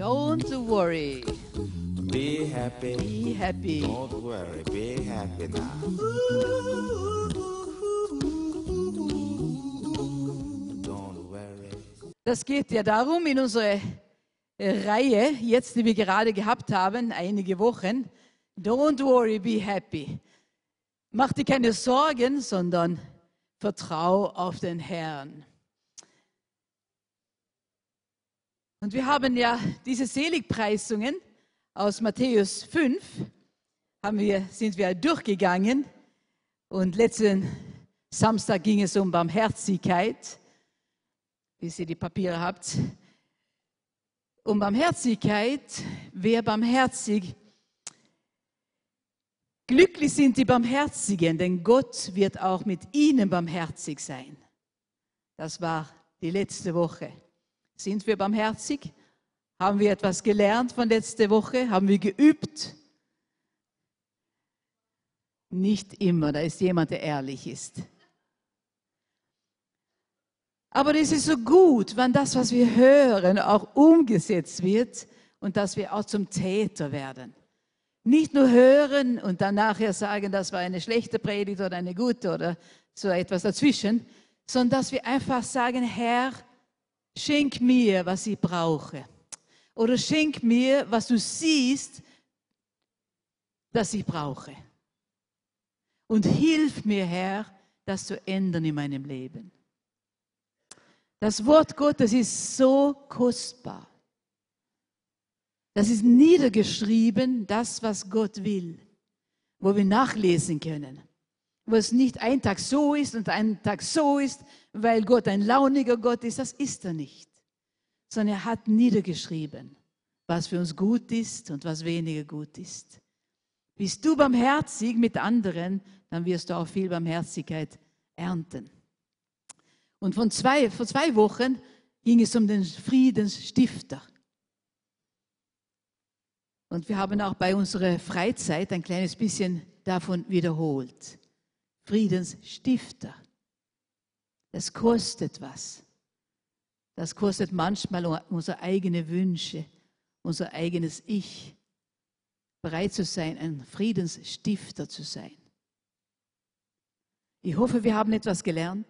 Don't worry. Be happy. Be happy. Don't worry. Be happy now. Don't worry. Das geht ja darum in unserer Reihe, jetzt die wir gerade gehabt haben, einige Wochen. Don't worry, be happy. Mach dir keine Sorgen, sondern vertrau auf den Herrn. Und wir haben ja diese Seligpreisungen aus Matthäus 5, haben wir, sind wir durchgegangen. Und letzten Samstag ging es um Barmherzigkeit, wie ihr die Papiere habt. Um Barmherzigkeit, wer barmherzig Glücklich sind die Barmherzigen, denn Gott wird auch mit ihnen barmherzig sein. Das war die letzte Woche. Sind wir barmherzig? Haben wir etwas gelernt von letzter Woche? Haben wir geübt? Nicht immer, da ist jemand, der ehrlich ist. Aber es ist so gut, wenn das, was wir hören, auch umgesetzt wird und dass wir auch zum Täter werden. Nicht nur hören und dann nachher sagen, das war eine schlechte Predigt oder eine gute oder so etwas dazwischen, sondern dass wir einfach sagen, Herr, schenk mir, was ich brauche. Oder schenk mir, was du siehst, dass ich brauche. Und hilf mir, Herr, das zu ändern in meinem Leben. Das Wort Gottes ist so kostbar. Das ist niedergeschrieben, das, was Gott will, wo wir nachlesen können. Wo es nicht ein Tag so ist und ein Tag so ist, weil Gott ein launiger Gott ist, das ist er nicht. Sondern er hat niedergeschrieben, was für uns gut ist und was weniger gut ist. Bist du barmherzig mit anderen, dann wirst du auch viel Barmherzigkeit ernten. Und von zwei, vor zwei Wochen ging es um den Friedensstifter. Und wir haben auch bei unserer Freizeit ein kleines bisschen davon wiederholt. Friedensstifter. Das kostet was. Das kostet manchmal unsere eigenen Wünsche, unser eigenes Ich. Bereit zu sein, ein Friedensstifter zu sein. Ich hoffe, wir haben etwas gelernt.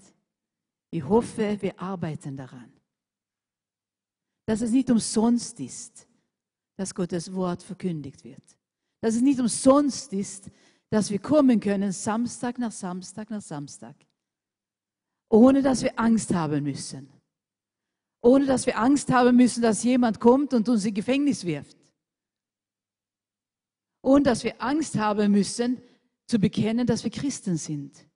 Ich hoffe, wir arbeiten daran. Dass es nicht umsonst ist, dass Gottes Wort verkündigt wird. Dass es nicht umsonst ist, dass wir kommen können, Samstag nach Samstag nach Samstag, ohne dass wir Angst haben müssen. Ohne dass wir Angst haben müssen, dass jemand kommt und uns in Gefängnis wirft. Ohne dass wir Angst haben müssen, zu bekennen, dass wir Christen sind.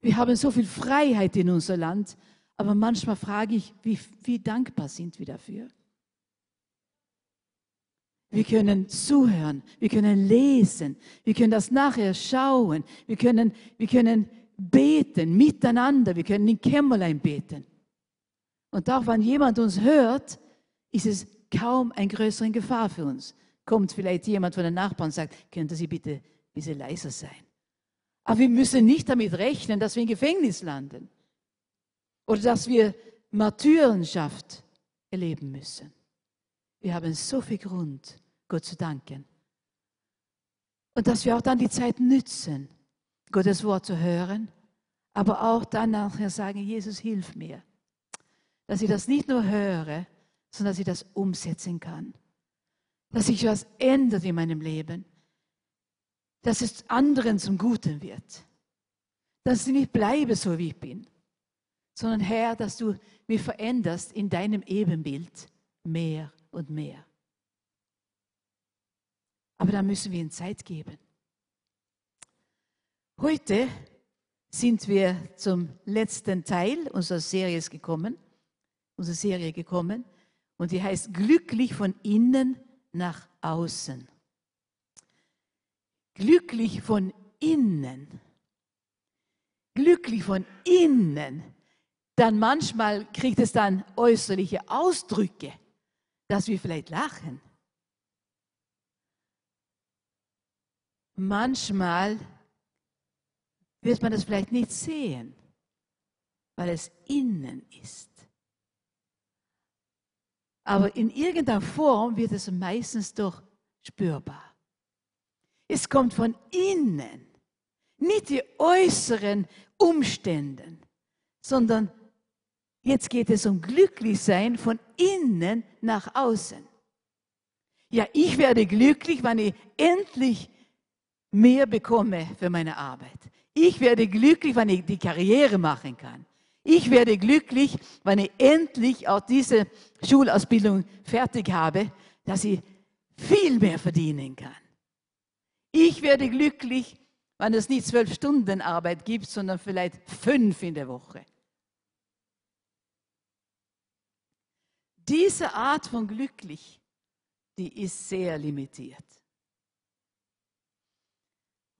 Wir haben so viel Freiheit in unser Land, aber manchmal frage ich, wie, wie dankbar sind wir dafür? Wir können zuhören, wir können lesen, wir können das nachher schauen, wir können, wir können beten miteinander, wir können in Kämmerlein beten. Und auch wenn jemand uns hört, ist es kaum eine größere Gefahr für uns. Kommt vielleicht jemand von den Nachbarn und sagt, könnte Sie bitte ein bisschen leiser sein? Aber wir müssen nicht damit rechnen, dass wir im Gefängnis landen oder dass wir Martyrenschaft erleben müssen. Wir haben so viel Grund, Gott zu danken. Und dass wir auch dann die Zeit nützen, Gottes Wort zu hören, aber auch dann nachher sagen, Jesus, hilf mir. Dass ich das nicht nur höre, sondern dass ich das umsetzen kann. Dass sich was ändert in meinem Leben. Dass es anderen zum Guten wird. Dass ich nicht bleibe so, wie ich bin. Sondern Herr, dass du mich veränderst in deinem Ebenbild mehr und mehr. Aber da müssen wir ihm Zeit geben. Heute sind wir zum letzten Teil unserer Serie gekommen, unsere Serie gekommen, und die heißt Glücklich von innen nach außen. Glücklich von innen. Glücklich von innen. Dann manchmal kriegt es dann äußerliche Ausdrücke, dass wir vielleicht lachen manchmal wird man das vielleicht nicht sehen, weil es innen ist. Aber in irgendeiner Form wird es meistens doch spürbar. Es kommt von innen, nicht die äußeren Umstände, sondern jetzt geht es um Glücklichsein von innen nach außen. Ja, ich werde glücklich, wenn ich endlich mehr bekomme für meine Arbeit. Ich werde glücklich, wenn ich die Karriere machen kann. Ich werde glücklich, wenn ich endlich auch diese Schulausbildung fertig habe, dass ich viel mehr verdienen kann. Ich werde glücklich, wenn es nicht zwölf Stunden Arbeit gibt, sondern vielleicht fünf in der Woche. Diese Art von glücklich, die ist sehr limitiert.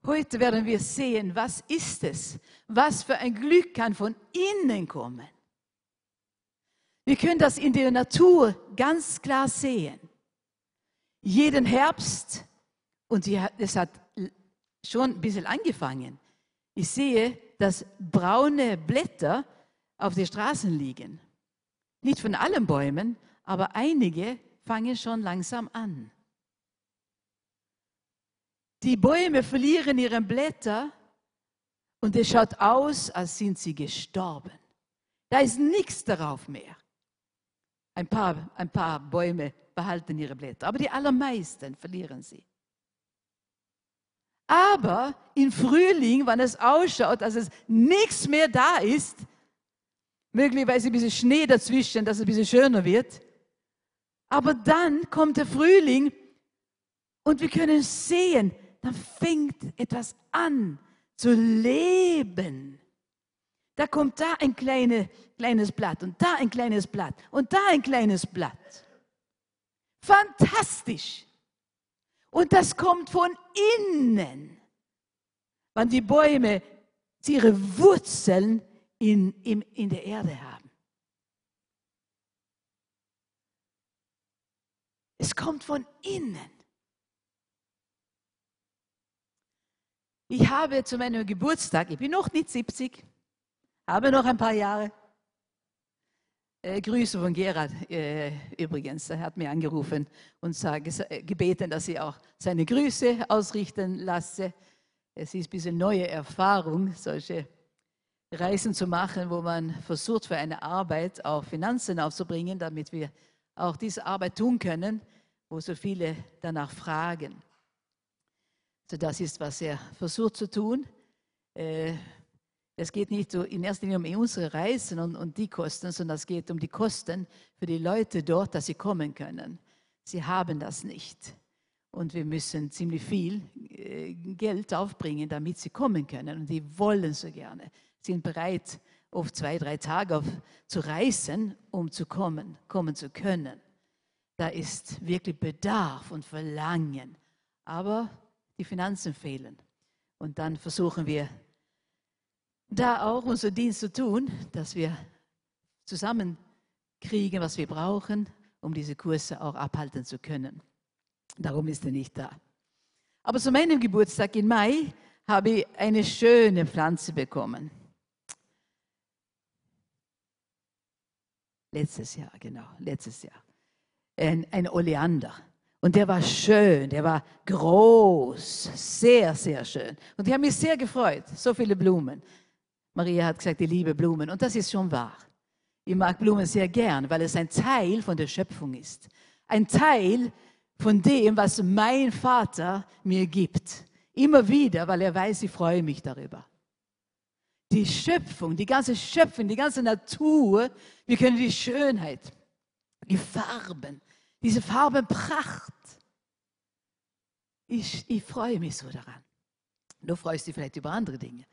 Heute werden wir sehen, was ist es? Was für ein Glück kann von innen kommen? Wir können das in der Natur ganz klar sehen. Jeden Herbst, und es hat schon ein bisschen angefangen, ich sehe, dass braune Blätter auf den Straßen liegen. Nicht von allen Bäumen, aber einige fangen schon langsam an. Die Bäume verlieren ihre Blätter und es schaut aus, als sind sie gestorben. Da ist nichts darauf mehr. Ein paar, ein paar Bäume behalten ihre Blätter, aber die allermeisten verlieren sie. Aber im Frühling, wenn es ausschaut, als es nichts mehr da ist, möglicherweise ein bisschen Schnee dazwischen, dass es ein bisschen schöner wird, aber dann kommt der Frühling und wir können sehen, dann fängt etwas an zu leben. Da kommt da ein kleine, kleines Blatt und da ein kleines Blatt und da ein kleines Blatt. Fantastisch. Und das kommt von innen. Wenn die Bäume ihre Wurzeln in, in, in der Erde haben. Es kommt von innen. Ich habe zu meinem Geburtstag, ich bin noch nicht 70, habe noch ein paar Jahre. Äh, Grüße von Gerhard äh, übrigens. Er hat mir angerufen und sag, äh, gebeten, dass ich auch seine Grüße ausrichten lasse. Es ist ein bisschen neue Erfahrung, solche Reisen zu machen, wo man versucht, für eine Arbeit auch Finanzen aufzubringen, damit wir auch diese Arbeit tun können, wo so viele danach fragen. So, das ist, was er versucht zu tun. Äh, es geht nicht in erster Linie um unsere Reisen und, und die Kosten, sondern es geht um die Kosten für die Leute dort, dass sie kommen können. Sie haben das nicht. Und wir müssen ziemlich viel äh, Geld aufbringen, damit sie kommen können. Und die wollen so gerne, sind bereit, oft zwei, drei Tage auf, zu reisen, um zu kommen, kommen zu können. Da ist wirklich Bedarf und Verlangen. Aber die Finanzen fehlen. Und dann versuchen wir da auch unser Dienst zu tun, dass wir zusammenkriegen, was wir brauchen, um diese Kurse auch abhalten zu können. Darum ist er nicht da. Aber zu meinem Geburtstag im Mai habe ich eine schöne Pflanze bekommen. Letztes Jahr, genau, letztes Jahr. Ein, ein Oleander. Und der war schön, der war groß, sehr, sehr schön. Und ich habe mich sehr gefreut, so viele Blumen. Maria hat gesagt, ich liebe Blumen. Und das ist schon wahr. Ich mag Blumen sehr gern, weil es ein Teil von der Schöpfung ist. Ein Teil von dem, was mein Vater mir gibt. Immer wieder, weil er weiß, ich freue mich darüber. Die Schöpfung, die ganze Schöpfung, die ganze Natur, wir können die Schönheit, die Farben, diese Farbenpracht. Ich, ich freue mich so daran. Du freust dich vielleicht über andere Dinge.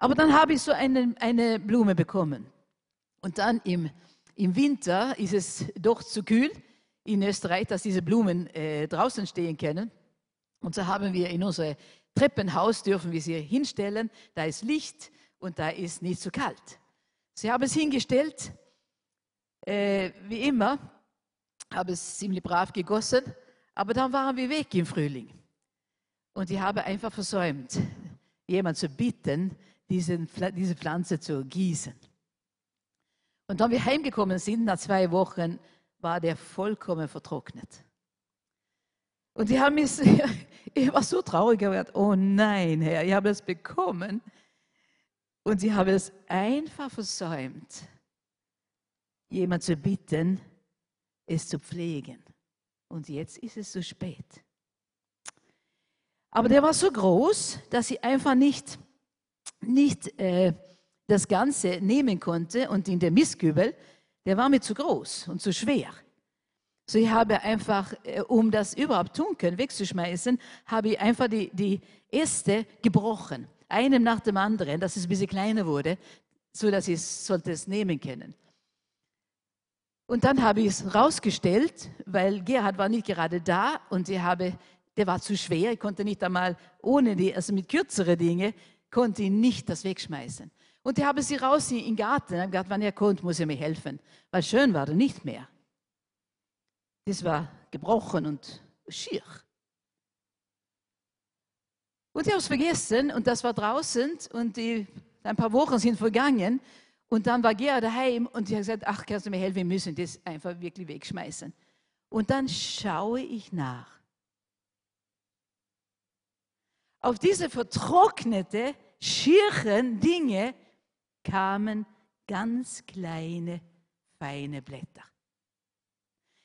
Aber dann habe ich so eine, eine Blume bekommen. Und dann im, im Winter ist es doch zu kühl in Österreich, dass diese Blumen äh, draußen stehen können. Und so haben wir in unser Treppenhaus, dürfen wir sie hinstellen. Da ist Licht und da ist nicht zu kalt. Sie haben es hingestellt, äh, wie immer habe es ziemlich brav gegossen, aber dann waren wir weg im Frühling. Und ich habe einfach versäumt, jemand zu bitten, diesen, diese Pflanze zu gießen. Und dann wir heimgekommen sind, nach zwei Wochen, war der vollkommen vertrocknet. Und die haben mich, ich war so traurig, ich habe gedacht, oh nein, Herr, ich habe es bekommen. Und sie haben es einfach versäumt, jemand zu bitten, es zu pflegen. Und jetzt ist es zu spät. Aber der war so groß, dass sie einfach nicht, nicht äh, das Ganze nehmen konnte. Und in der Mistkübel, der war mir zu groß und zu schwer. So ich habe einfach, äh, um das überhaupt tun können, wegzuschmeißen, habe ich einfach die, die Äste gebrochen, einem nach dem anderen, dass es ein bisschen kleiner wurde, so dass ich es sollte es nehmen können. Und dann habe ich es rausgestellt, weil Gerhard war nicht gerade da und ich habe, der war zu schwer, ich konnte nicht einmal ohne die, also mit kürzeren Dingen, konnte ich nicht das wegschmeißen. Und ich habe sie raus in den Garten, habe gesagt, wenn er kommt, muss er mir helfen, weil schön war er nicht mehr. Das war gebrochen und schier. Und ich habe es vergessen und das war draußen und die, ein paar Wochen sind vergangen und dann war Gerhard daheim und ich habe gesagt, ach, kannst du mir helfen, wir müssen das einfach wirklich wegschmeißen. Und dann schaue ich nach. Auf diese vertrocknete, schieren Dinge kamen ganz kleine, feine Blätter.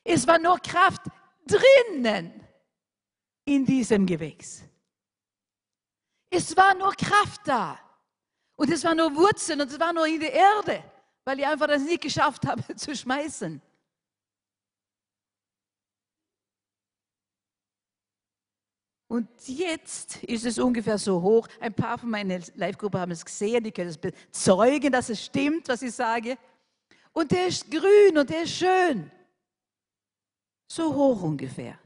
Es war nur Kraft drinnen in diesem Gewächs. Es war nur Kraft da. Und es war nur Wurzeln und es war nur in der Erde, weil ich einfach das nicht geschafft habe zu schmeißen. Und jetzt ist es ungefähr so hoch. Ein paar von meiner Live-Gruppe haben es gesehen, die können es bezeugen, dass es stimmt, was ich sage. Und der ist grün und der ist schön. So hoch ungefähr.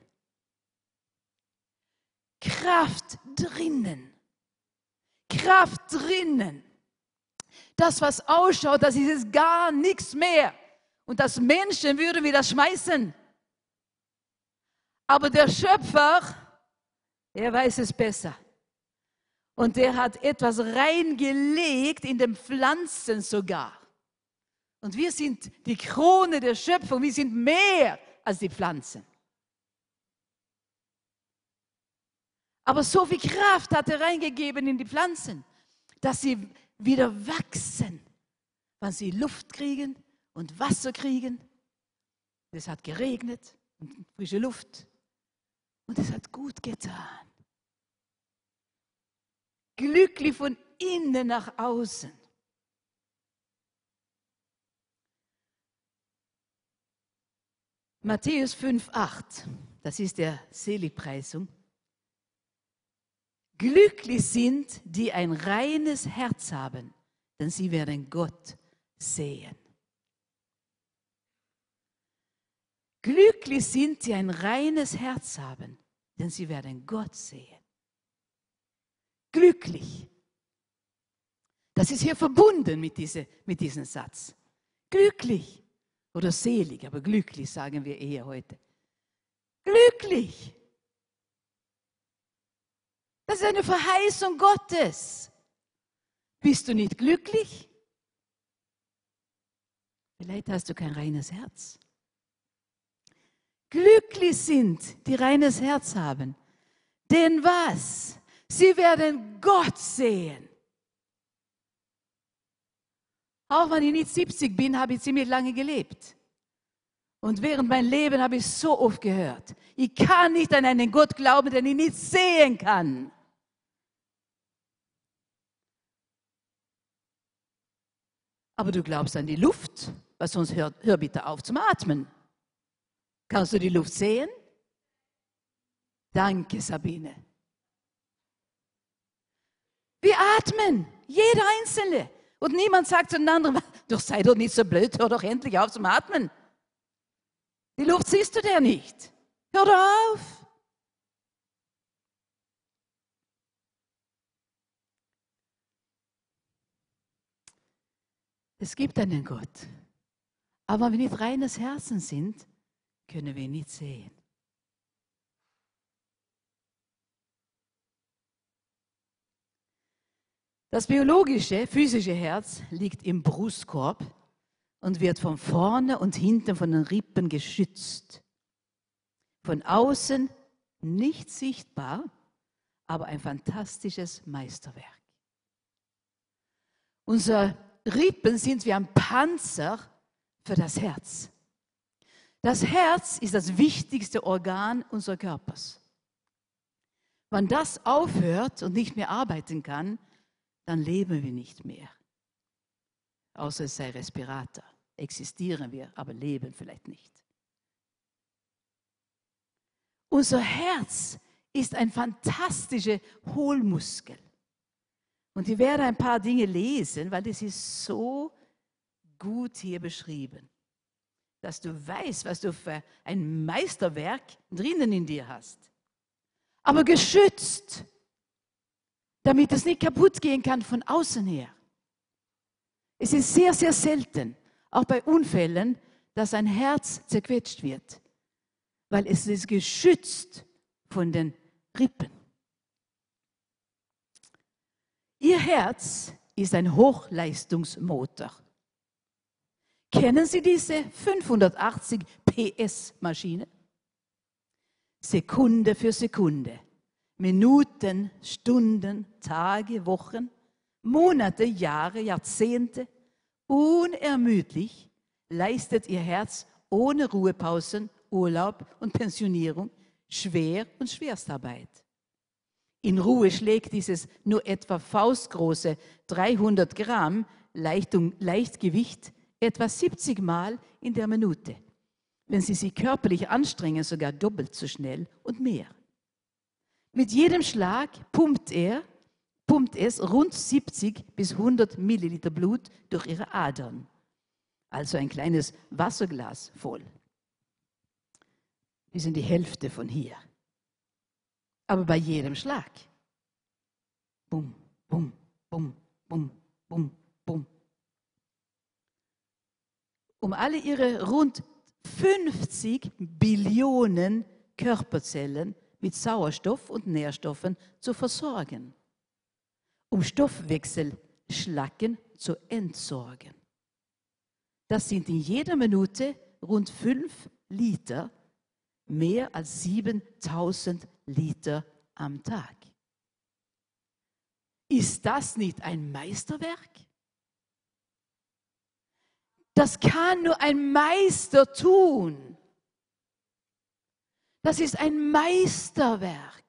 Kraft drinnen. Kraft drinnen. Das, was ausschaut, das ist es gar nichts mehr. Und das Menschen würden wir das schmeißen. Aber der Schöpfer, er weiß es besser. Und der hat etwas reingelegt in den Pflanzen sogar. Und wir sind die Krone der Schöpfung, wir sind mehr als die Pflanzen. Aber so viel Kraft hat er reingegeben in die Pflanzen, dass sie wieder wachsen, wenn sie Luft kriegen und Wasser kriegen. Es hat geregnet und frische Luft. Und es hat gut getan. Glücklich von innen nach außen. Matthäus 5,8, das ist der Seligpreisung. Glücklich sind, die ein reines Herz haben, denn sie werden Gott sehen. Glücklich sind, die ein reines Herz haben, denn sie werden Gott sehen. Glücklich. Das ist hier verbunden mit, diese, mit diesem Satz. Glücklich. Oder selig, aber glücklich sagen wir eher heute. Glücklich. Das ist eine Verheißung Gottes. Bist du nicht glücklich? Vielleicht hast du kein reines Herz. Glücklich sind, die reines Herz haben. Denn was? Sie werden Gott sehen. Auch wenn ich nicht 70 bin, habe ich ziemlich lange gelebt. Und während mein Leben habe ich so oft gehört, ich kann nicht an einen Gott glauben, den ich nicht sehen kann. Aber du glaubst an die Luft, weil sonst hör, hör bitte auf zum Atmen. Kannst du die Luft sehen? Danke, Sabine. Wir atmen, jeder Einzelne. Und niemand sagt zu den anderen, doch sei doch nicht so blöd, hör doch endlich auf zum Atmen. Die Luft siehst du der nicht. Hör doch auf. Es gibt einen Gott. Aber wenn wir nicht reines Herzen sind, können wir ihn nicht sehen. Das biologische, physische Herz liegt im Brustkorb und wird von vorne und hinten von den Rippen geschützt. Von außen nicht sichtbar, aber ein fantastisches Meisterwerk. Unsere Rippen sind wie ein Panzer für das Herz. Das Herz ist das wichtigste Organ unseres Körpers. Wenn das aufhört und nicht mehr arbeiten kann, dann leben wir nicht mehr. Außer es sei Respirator. Existieren wir, aber leben vielleicht nicht. Unser Herz ist ein fantastischer Hohlmuskel. Und ich werde ein paar Dinge lesen, weil das ist so gut hier beschrieben, dass du weißt, was du für ein Meisterwerk drinnen in dir hast. Aber geschützt, damit es nicht kaputt gehen kann von außen her. Es ist sehr, sehr selten, auch bei Unfällen, dass ein Herz zerquetscht wird, weil es ist geschützt von den Rippen. Ihr Herz ist ein Hochleistungsmotor. Kennen Sie diese 580 PS Maschine? Sekunde für Sekunde, Minuten, Stunden, Tage, Wochen, Monate, Jahre, Jahrzehnte, unermüdlich leistet Ihr Herz ohne Ruhepausen, Urlaub und Pensionierung Schwer- und Schwerstarbeit. In Ruhe schlägt dieses nur etwa faustgroße 300 Gramm Leichtung, Leichtgewicht etwa 70 Mal in der Minute. Wenn Sie sich körperlich anstrengen, sogar doppelt so schnell und mehr. Mit jedem Schlag pumpt er, pumpt es rund 70 bis 100 Milliliter Blut durch Ihre Adern. Also ein kleines Wasserglas voll. Wir sind die Hälfte von hier aber bei jedem Schlag. Bum, bum, bum, bum, bum, bum. Um alle ihre rund 50 Billionen Körperzellen mit Sauerstoff und Nährstoffen zu versorgen, um Stoffwechselschlacken zu entsorgen. Das sind in jeder Minute rund 5 Liter, mehr als 7000 Liter am Tag. Ist das nicht ein Meisterwerk? Das kann nur ein Meister tun. Das ist ein Meisterwerk.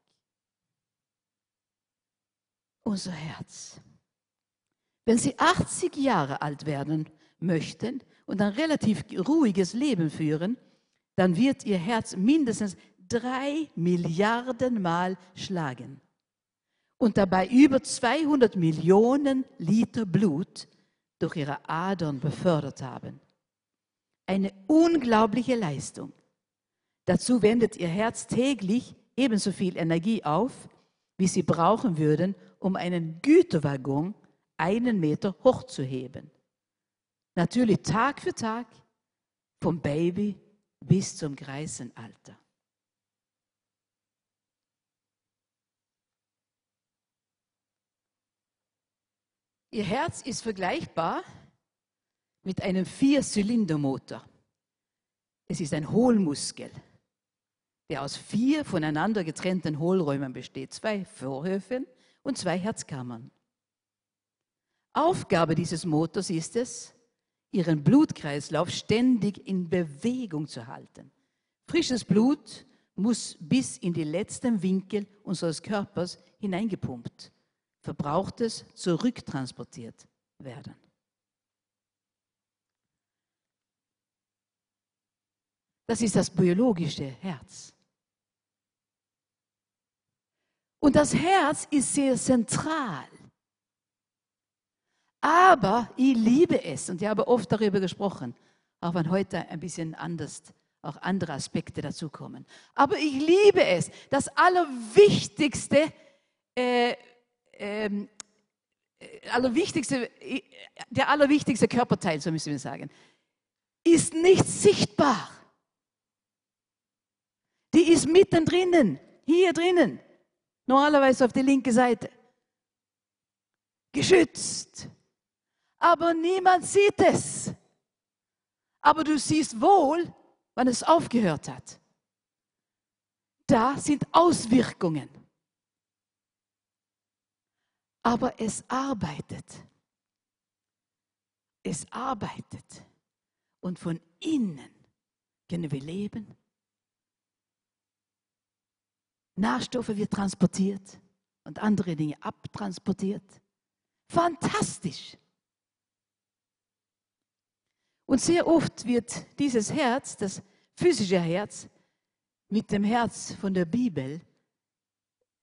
Unser Herz. Wenn Sie 80 Jahre alt werden möchten und ein relativ ruhiges Leben führen, dann wird Ihr Herz mindestens drei Milliarden Mal schlagen und dabei über 200 Millionen Liter Blut durch ihre Adern befördert haben. Eine unglaubliche Leistung. Dazu wendet ihr Herz täglich ebenso viel Energie auf, wie sie brauchen würden, um einen Güterwaggon einen Meter hochzuheben. Natürlich Tag für Tag, vom Baby bis zum Greisenalter. Ihr Herz ist vergleichbar mit einem Vierzylindermotor. Es ist ein Hohlmuskel, der aus vier voneinander getrennten Hohlräumen besteht, zwei Vorhöfen und zwei Herzkammern. Aufgabe dieses Motors ist es, ihren Blutkreislauf ständig in Bewegung zu halten. Frisches Blut muss bis in die letzten Winkel unseres Körpers hineingepumpt Verbrauchtes zurücktransportiert werden. Das ist das biologische Herz. Und das Herz ist sehr zentral. Aber ich liebe es und ich habe oft darüber gesprochen, auch wenn heute ein bisschen anders auch andere Aspekte dazukommen. Aber ich liebe es. Das Allerwichtigste äh, ähm, äh, allerwichtigste, äh, der allerwichtigste Körperteil, so müssen wir sagen, ist nicht sichtbar. Die ist mittendrin, hier drinnen, normalerweise auf der linken Seite. Geschützt. Aber niemand sieht es. aber du siehst wohl, wann es aufgehört hat. Da sind Auswirkungen. Aber es arbeitet. Es arbeitet. Und von innen können wir leben. Nährstoffe wird transportiert und andere Dinge abtransportiert. Fantastisch. Und sehr oft wird dieses Herz, das physische Herz, mit dem Herz von der Bibel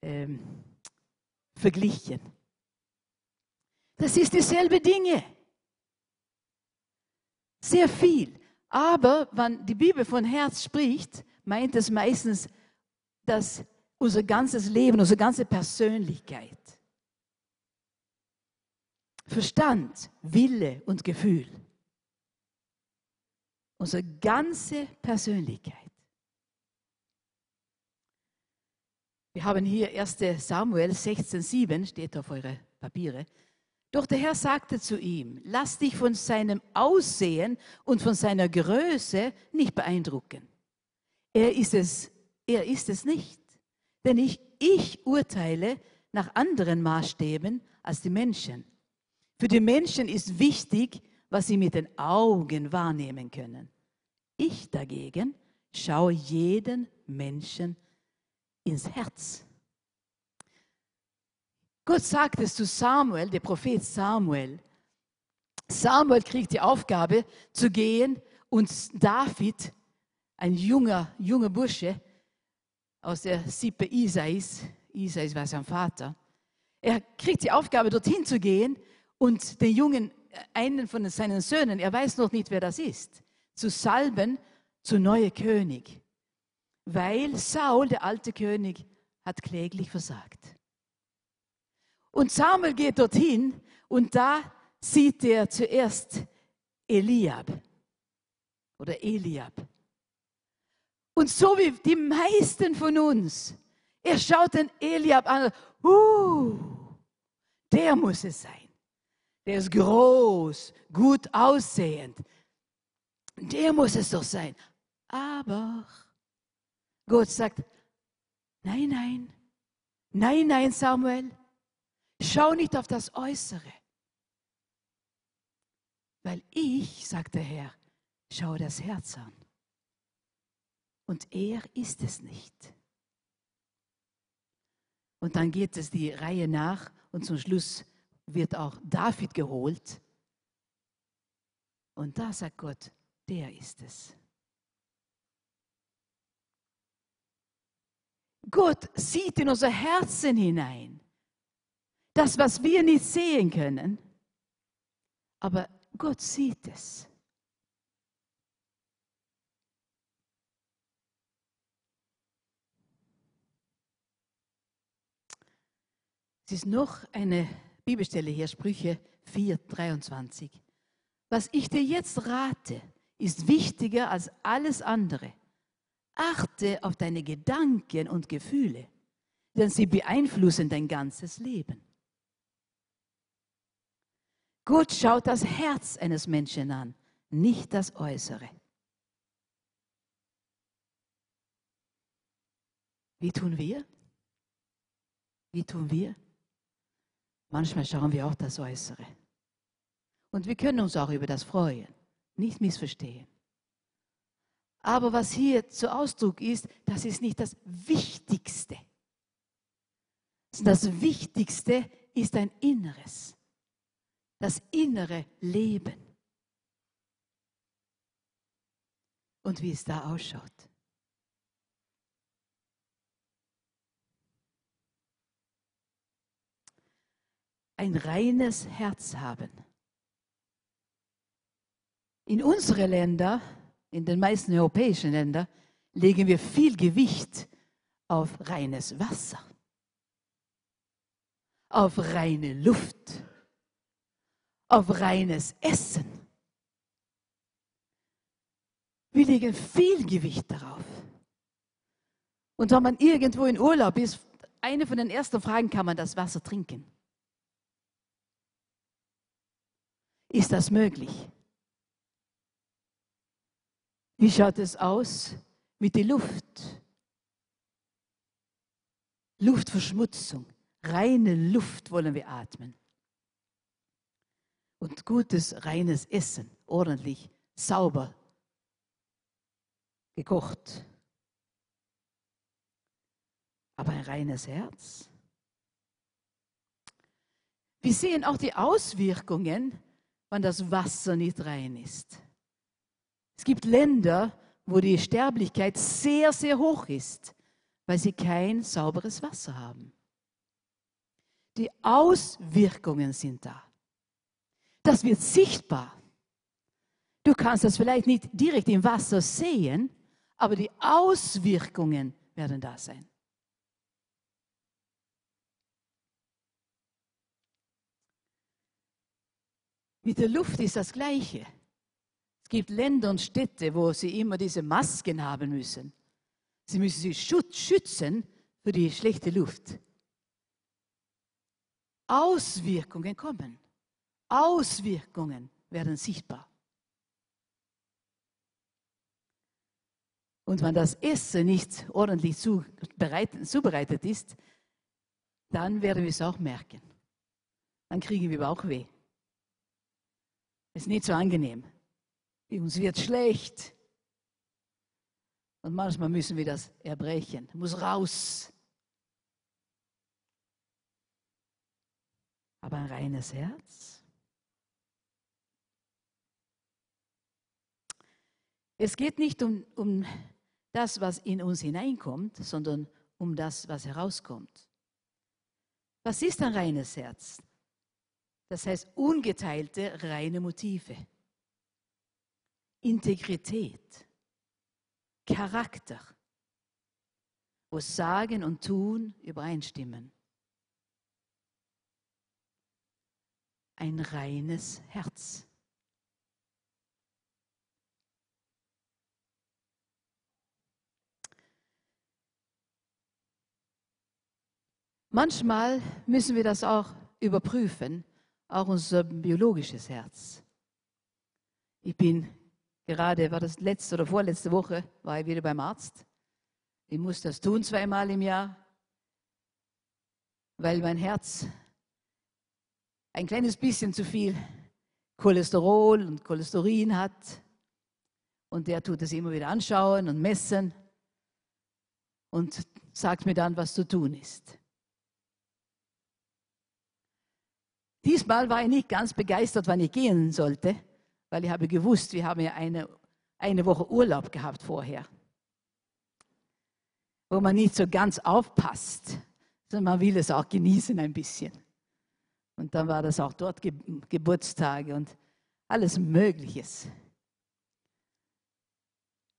ähm, verglichen. Das ist dieselbe Dinge. Sehr viel. Aber wenn die Bibel von Herz spricht, meint es meistens, dass unser ganzes Leben, unsere ganze Persönlichkeit, Verstand, Wille und Gefühl, unsere ganze Persönlichkeit. Wir haben hier 1 Samuel 16,7, steht auf eure Papiere. Doch der Herr sagte zu ihm, lass dich von seinem Aussehen und von seiner Größe nicht beeindrucken. Er ist es, er ist es nicht. Denn ich, ich urteile nach anderen Maßstäben als die Menschen. Für die Menschen ist wichtig, was sie mit den Augen wahrnehmen können. Ich dagegen schaue jeden Menschen ins Herz. Gott sagt es zu Samuel, der Prophet Samuel. Samuel kriegt die Aufgabe zu gehen und David, ein junger, junger Bursche aus der Sippe Isais, Isais war sein Vater, er kriegt die Aufgabe, dorthin zu gehen und den Jungen, einen von seinen Söhnen, er weiß noch nicht, wer das ist, zu salben zu neuer König, weil Saul, der alte König, hat kläglich versagt. Und Samuel geht dorthin und da sieht er zuerst Eliab oder Eliab. Und so wie die meisten von uns, er schaut den Eliab an, uh, der muss es sein. Der ist groß, gut aussehend. Der muss es doch sein. Aber Gott sagt, nein, nein, nein, nein, Samuel, Schau nicht auf das Äußere. Weil ich, sagt der Herr, schaue das Herz an. Und er ist es nicht. Und dann geht es die Reihe nach und zum Schluss wird auch David geholt. Und da sagt Gott, der ist es. Gott sieht in unser Herzen hinein. Das, was wir nicht sehen können. Aber Gott sieht es. Es ist noch eine Bibelstelle hier, Sprüche 4, 23. Was ich dir jetzt rate, ist wichtiger als alles andere. Achte auf deine Gedanken und Gefühle, denn sie beeinflussen dein ganzes Leben. Gott schaut das Herz eines Menschen an, nicht das Äußere. Wie tun wir? Wie tun wir? Manchmal schauen wir auch das Äußere. Und wir können uns auch über das freuen, nicht missverstehen. Aber was hier zu Ausdruck ist, das ist nicht das Wichtigste. Das Wichtigste ist ein Inneres das innere Leben. Und wie es da ausschaut. Ein reines Herz haben. In unsere Länder, in den meisten europäischen Ländern, legen wir viel Gewicht auf reines Wasser, auf reine Luft auf reines Essen. Wir legen viel Gewicht darauf. Und wenn man irgendwo in Urlaub ist, eine von den ersten Fragen, kann man das Wasser trinken? Ist das möglich? Wie schaut es aus mit der Luft? Luftverschmutzung, reine Luft wollen wir atmen. Und gutes, reines Essen, ordentlich, sauber, gekocht. Aber ein reines Herz. Wir sehen auch die Auswirkungen, wenn das Wasser nicht rein ist. Es gibt Länder, wo die Sterblichkeit sehr, sehr hoch ist, weil sie kein sauberes Wasser haben. Die Auswirkungen sind da. Das wird sichtbar. Du kannst das vielleicht nicht direkt im Wasser sehen, aber die Auswirkungen werden da sein. Mit der Luft ist das Gleiche. Es gibt Länder und Städte, wo sie immer diese Masken haben müssen. Sie müssen sich schützen für die schlechte Luft. Auswirkungen kommen. Auswirkungen werden sichtbar. Und wenn das Essen nicht ordentlich zubereitet ist, dann werden wir es auch merken. Dann kriegen wir Bauchweh. Ist nicht so angenehm. Uns wird schlecht. Und manchmal müssen wir das erbrechen. Muss raus. Aber ein reines Herz. Es geht nicht um, um das, was in uns hineinkommt, sondern um das, was herauskommt. Was ist ein reines Herz? Das heißt ungeteilte, reine Motive. Integrität. Charakter. Wo Sagen und Tun übereinstimmen. Ein reines Herz. Manchmal müssen wir das auch überprüfen, auch unser biologisches Herz. Ich bin gerade, war das letzte oder vorletzte Woche, war ich wieder beim Arzt. Ich muss das tun zweimal im Jahr, weil mein Herz ein kleines bisschen zu viel Cholesterol und Cholesterin hat. Und der tut es immer wieder anschauen und messen und sagt mir dann, was zu tun ist. Diesmal war ich nicht ganz begeistert, wann ich gehen sollte, weil ich habe gewusst, wir haben ja eine, eine Woche Urlaub gehabt vorher, wo man nicht so ganz aufpasst, sondern man will es auch genießen ein bisschen. Und dann war das auch dort Ge Geburtstage und alles Mögliches.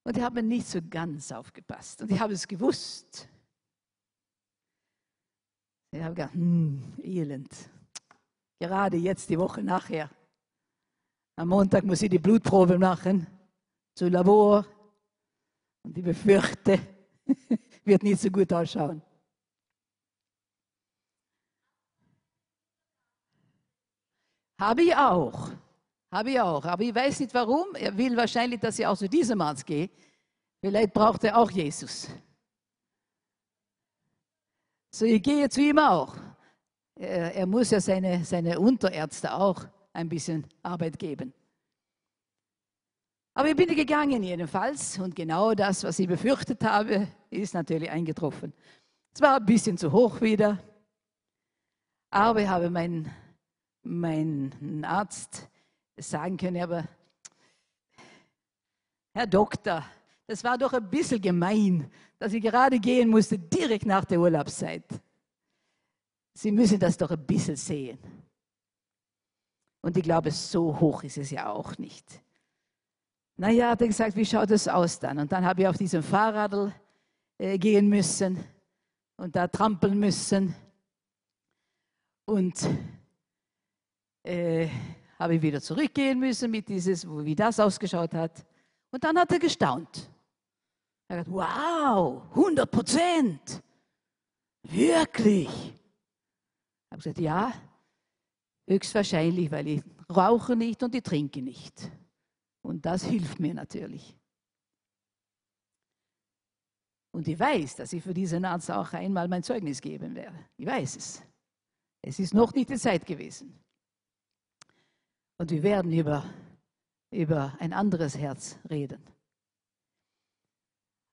Und ich habe nicht so ganz aufgepasst und ich habe es gewusst. Ich habe gedacht, hm, elend, Gerade jetzt, die Woche nachher. Am Montag muss ich die Blutprobe machen, zu Labor. Und ich befürchte, wird nicht so gut ausschauen. Habe ich auch. Habe ich auch. Aber ich weiß nicht warum. Er will wahrscheinlich, dass ich auch zu diesem Arzt gehe. Vielleicht braucht er auch Jesus. So, ich gehe zu ihm auch er, er muss ja seine, seine Unterärzte auch ein bisschen Arbeit geben. Aber ich bin gegangen jedenfalls und genau das, was ich befürchtet habe, ist natürlich eingetroffen. Es war ein bisschen zu hoch wieder, aber ich habe meinen mein Arzt sagen können, aber Herr Doktor, das war doch ein bisschen gemein, dass ich gerade gehen musste, direkt nach der Urlaubszeit. Sie müssen das doch ein bisschen sehen. Und ich glaube, so hoch ist es ja auch nicht. Naja, hat er gesagt, wie schaut es aus dann? Und dann habe ich auf diesem Fahrrad äh, gehen müssen und da trampeln müssen. Und äh, habe ich wieder zurückgehen müssen mit dieses, wie das ausgeschaut hat. Und dann hat er gestaunt. Er hat gesagt, wow, 100 Prozent. Wirklich habe gesagt, ja, höchstwahrscheinlich, weil ich rauche nicht und ich trinke nicht. Und das hilft mir natürlich. Und ich weiß, dass ich für diesen Arzt auch einmal mein Zeugnis geben werde. Ich weiß es. Es ist noch nicht die Zeit gewesen. Und wir werden über, über ein anderes Herz reden.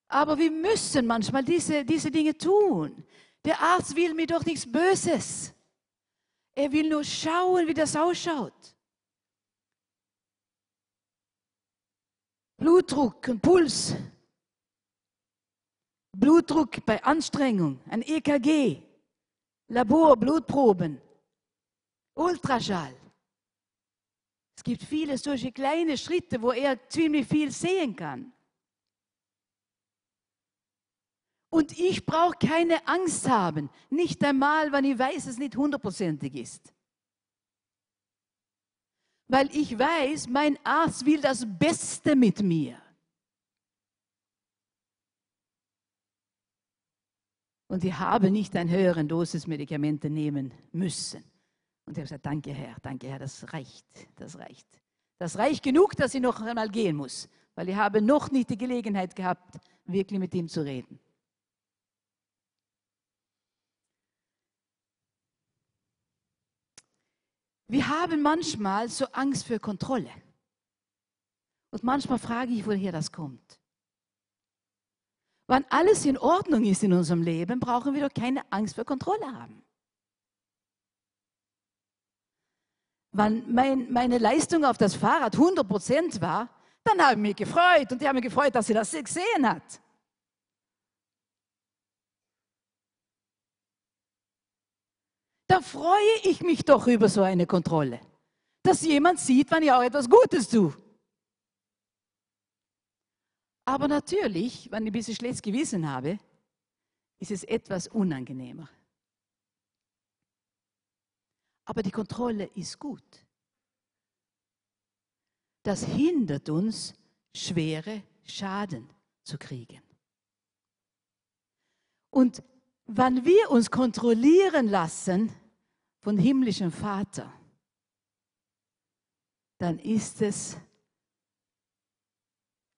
Aber wir müssen manchmal diese, diese Dinge tun. Der Arzt will mir doch nichts Böses. Er will nur schauen, wie das ausschaut. Blutdruck und Puls. Blutdruck bei Anstrengung, ein EKG, Labor, Blutproben, Ultraschall. Es gibt viele solche kleine Schritte, wo er ziemlich viel sehen kann. Und ich brauche keine Angst haben, nicht einmal, wenn ich weiß, es nicht hundertprozentig ist. Weil ich weiß, mein Arzt will das Beste mit mir. Und ich habe nicht eine höhere Dosis Medikamente nehmen müssen. Und ich habe gesagt, danke Herr, danke Herr, das reicht, das reicht. Das reicht genug, dass ich noch einmal gehen muss, weil ich habe noch nicht die Gelegenheit gehabt, wirklich mit ihm zu reden. Wir haben manchmal so Angst für Kontrolle. Und manchmal frage ich, woher das kommt. Wenn alles in Ordnung ist in unserem Leben, brauchen wir doch keine Angst vor Kontrolle haben. Wenn mein, meine Leistung auf das Fahrrad 100% war, dann habe ich mich gefreut und ich habe mich gefreut, dass sie das gesehen hat. Dann freue ich mich doch über so eine Kontrolle. Dass jemand sieht, wenn ich auch etwas Gutes tue. Aber natürlich, wenn ich ein bisschen schlechtes Gewissen habe, ist es etwas unangenehmer. Aber die Kontrolle ist gut. Das hindert uns, schwere Schaden zu kriegen. Und wenn wir uns kontrollieren lassen von himmlischem Vater, dann ist es,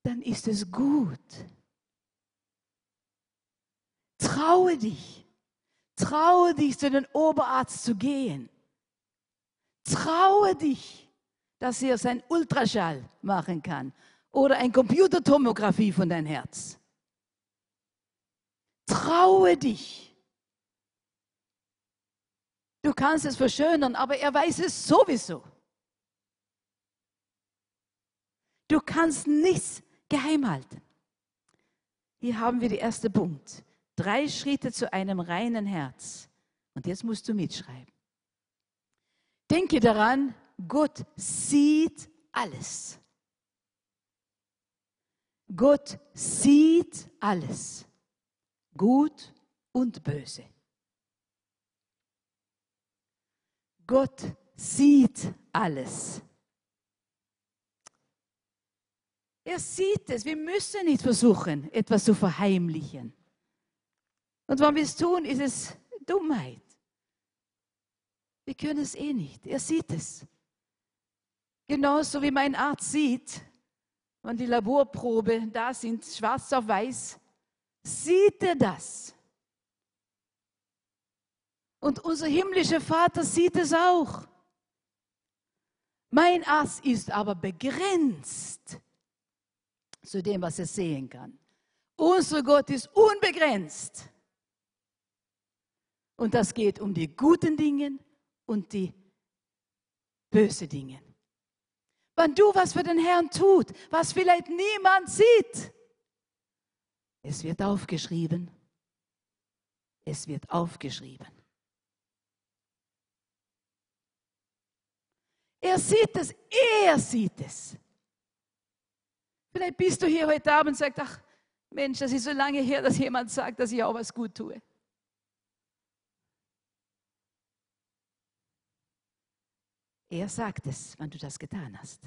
dann ist es gut. Traue dich, traue dich zu den Oberarzt zu gehen. Traue dich, dass er sein Ultraschall machen kann oder ein Computertomographie von dein Herz. Traue dich. Du kannst es verschönern, aber er weiß es sowieso. Du kannst nichts geheim halten. Hier haben wir den ersten Punkt. Drei Schritte zu einem reinen Herz. Und jetzt musst du mitschreiben. Denke daran, Gott sieht alles. Gott sieht alles gut und böse. Gott sieht alles. Er sieht es. Wir müssen nicht versuchen, etwas zu verheimlichen. Und wenn wir es tun, ist es Dummheit. Wir können es eh nicht. Er sieht es. Genauso wie mein Arzt sieht, wenn die Laborprobe da sind, schwarz auf weiß, sieht er das. Und unser himmlischer Vater sieht es auch. Mein Arzt ist aber begrenzt zu dem, was er sehen kann. Unser Gott ist unbegrenzt. Und das geht um die guten Dinge und die bösen Dinge. Wenn du was für den Herrn tut, was vielleicht niemand sieht, es wird aufgeschrieben. Es wird aufgeschrieben. Er sieht es, er sieht es. Vielleicht bist du hier heute Abend und sagst, ach Mensch, das ist so lange her, dass jemand sagt, dass ich auch was gut tue. Er sagt es, wenn du das getan hast.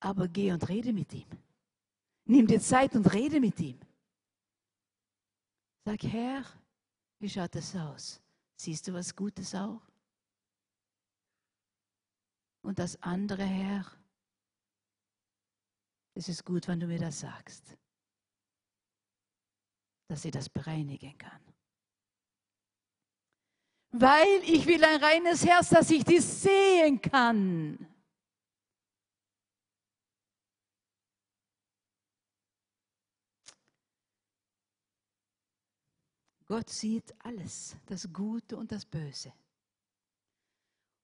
Aber geh und rede mit ihm. Nimm dir Zeit und rede mit ihm. Sag, Herr, wie schaut das aus? Siehst du was Gutes auch? Und das andere, Herr, es ist gut, wenn du mir das sagst. dass sie das bereinigen kann. Weil ich will ein reines Herz, dass ich dies sehen kann. Gott sieht alles, das Gute und das Böse.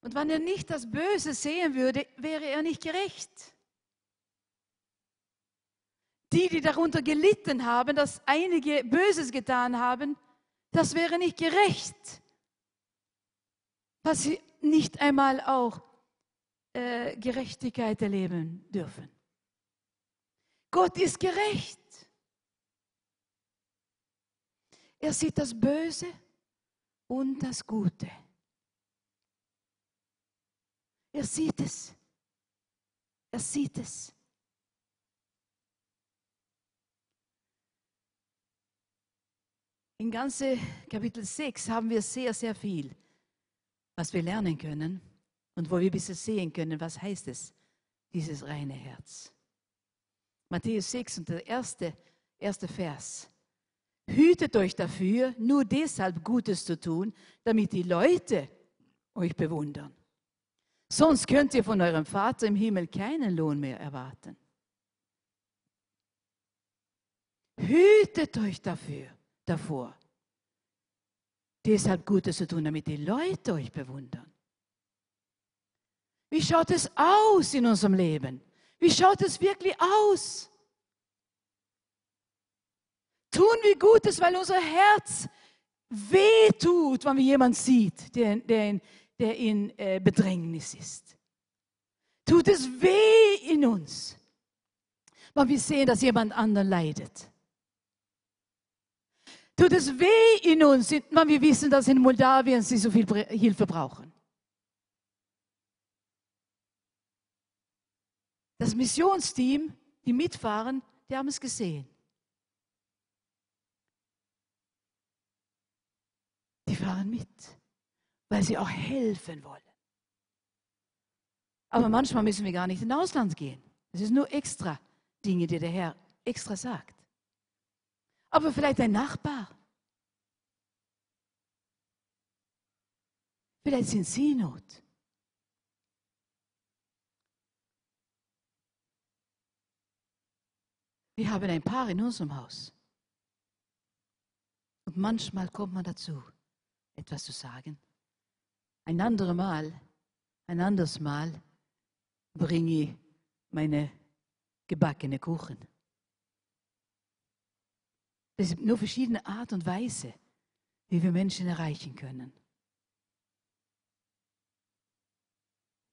Und wenn er nicht das Böse sehen würde, wäre er nicht gerecht. Die, die darunter gelitten haben, dass einige Böses getan haben, das wäre nicht gerecht, dass sie nicht einmal auch äh, Gerechtigkeit erleben dürfen. Gott ist gerecht. Er sieht das Böse und das Gute. Er sieht es. Er sieht es. In ganze Kapitel 6 haben wir sehr, sehr viel, was wir lernen können und wo wir ein bisschen sehen können, was heißt es, dieses reine Herz. Matthäus 6 und der erste, erste Vers. Hütet euch dafür, nur deshalb Gutes zu tun, damit die Leute euch bewundern. Sonst könnt ihr von eurem Vater im Himmel keinen Lohn mehr erwarten. Hütet euch dafür, davor, deshalb Gutes zu tun, damit die Leute euch bewundern. Wie schaut es aus in unserem Leben? Wie schaut es wirklich aus? Tun wir Gutes, weil unser Herz weh tut, wenn wir jemanden sieht, der, der, in, der in äh, Bedrängnis ist. Tut es weh in uns, wenn wir sehen, dass jemand anderen leidet. Tut es weh in uns, wenn wir wissen, dass in Moldawien sie so viel Hilfe brauchen. Das Missionsteam, die mitfahren, die haben es gesehen. Fahren mit, weil sie auch helfen wollen. Aber manchmal müssen wir gar nicht ins Ausland gehen. Es ist nur extra Dinge, die der Herr extra sagt. Aber vielleicht ein Nachbar. Vielleicht sind Sie Not. Wir haben ein Paar in unserem Haus. Und manchmal kommt man dazu, etwas zu sagen. Ein anderes Mal, ein anderes Mal bringe ich meine gebackene Kuchen. Es sind nur verschiedene Art und Weise, wie wir Menschen erreichen können.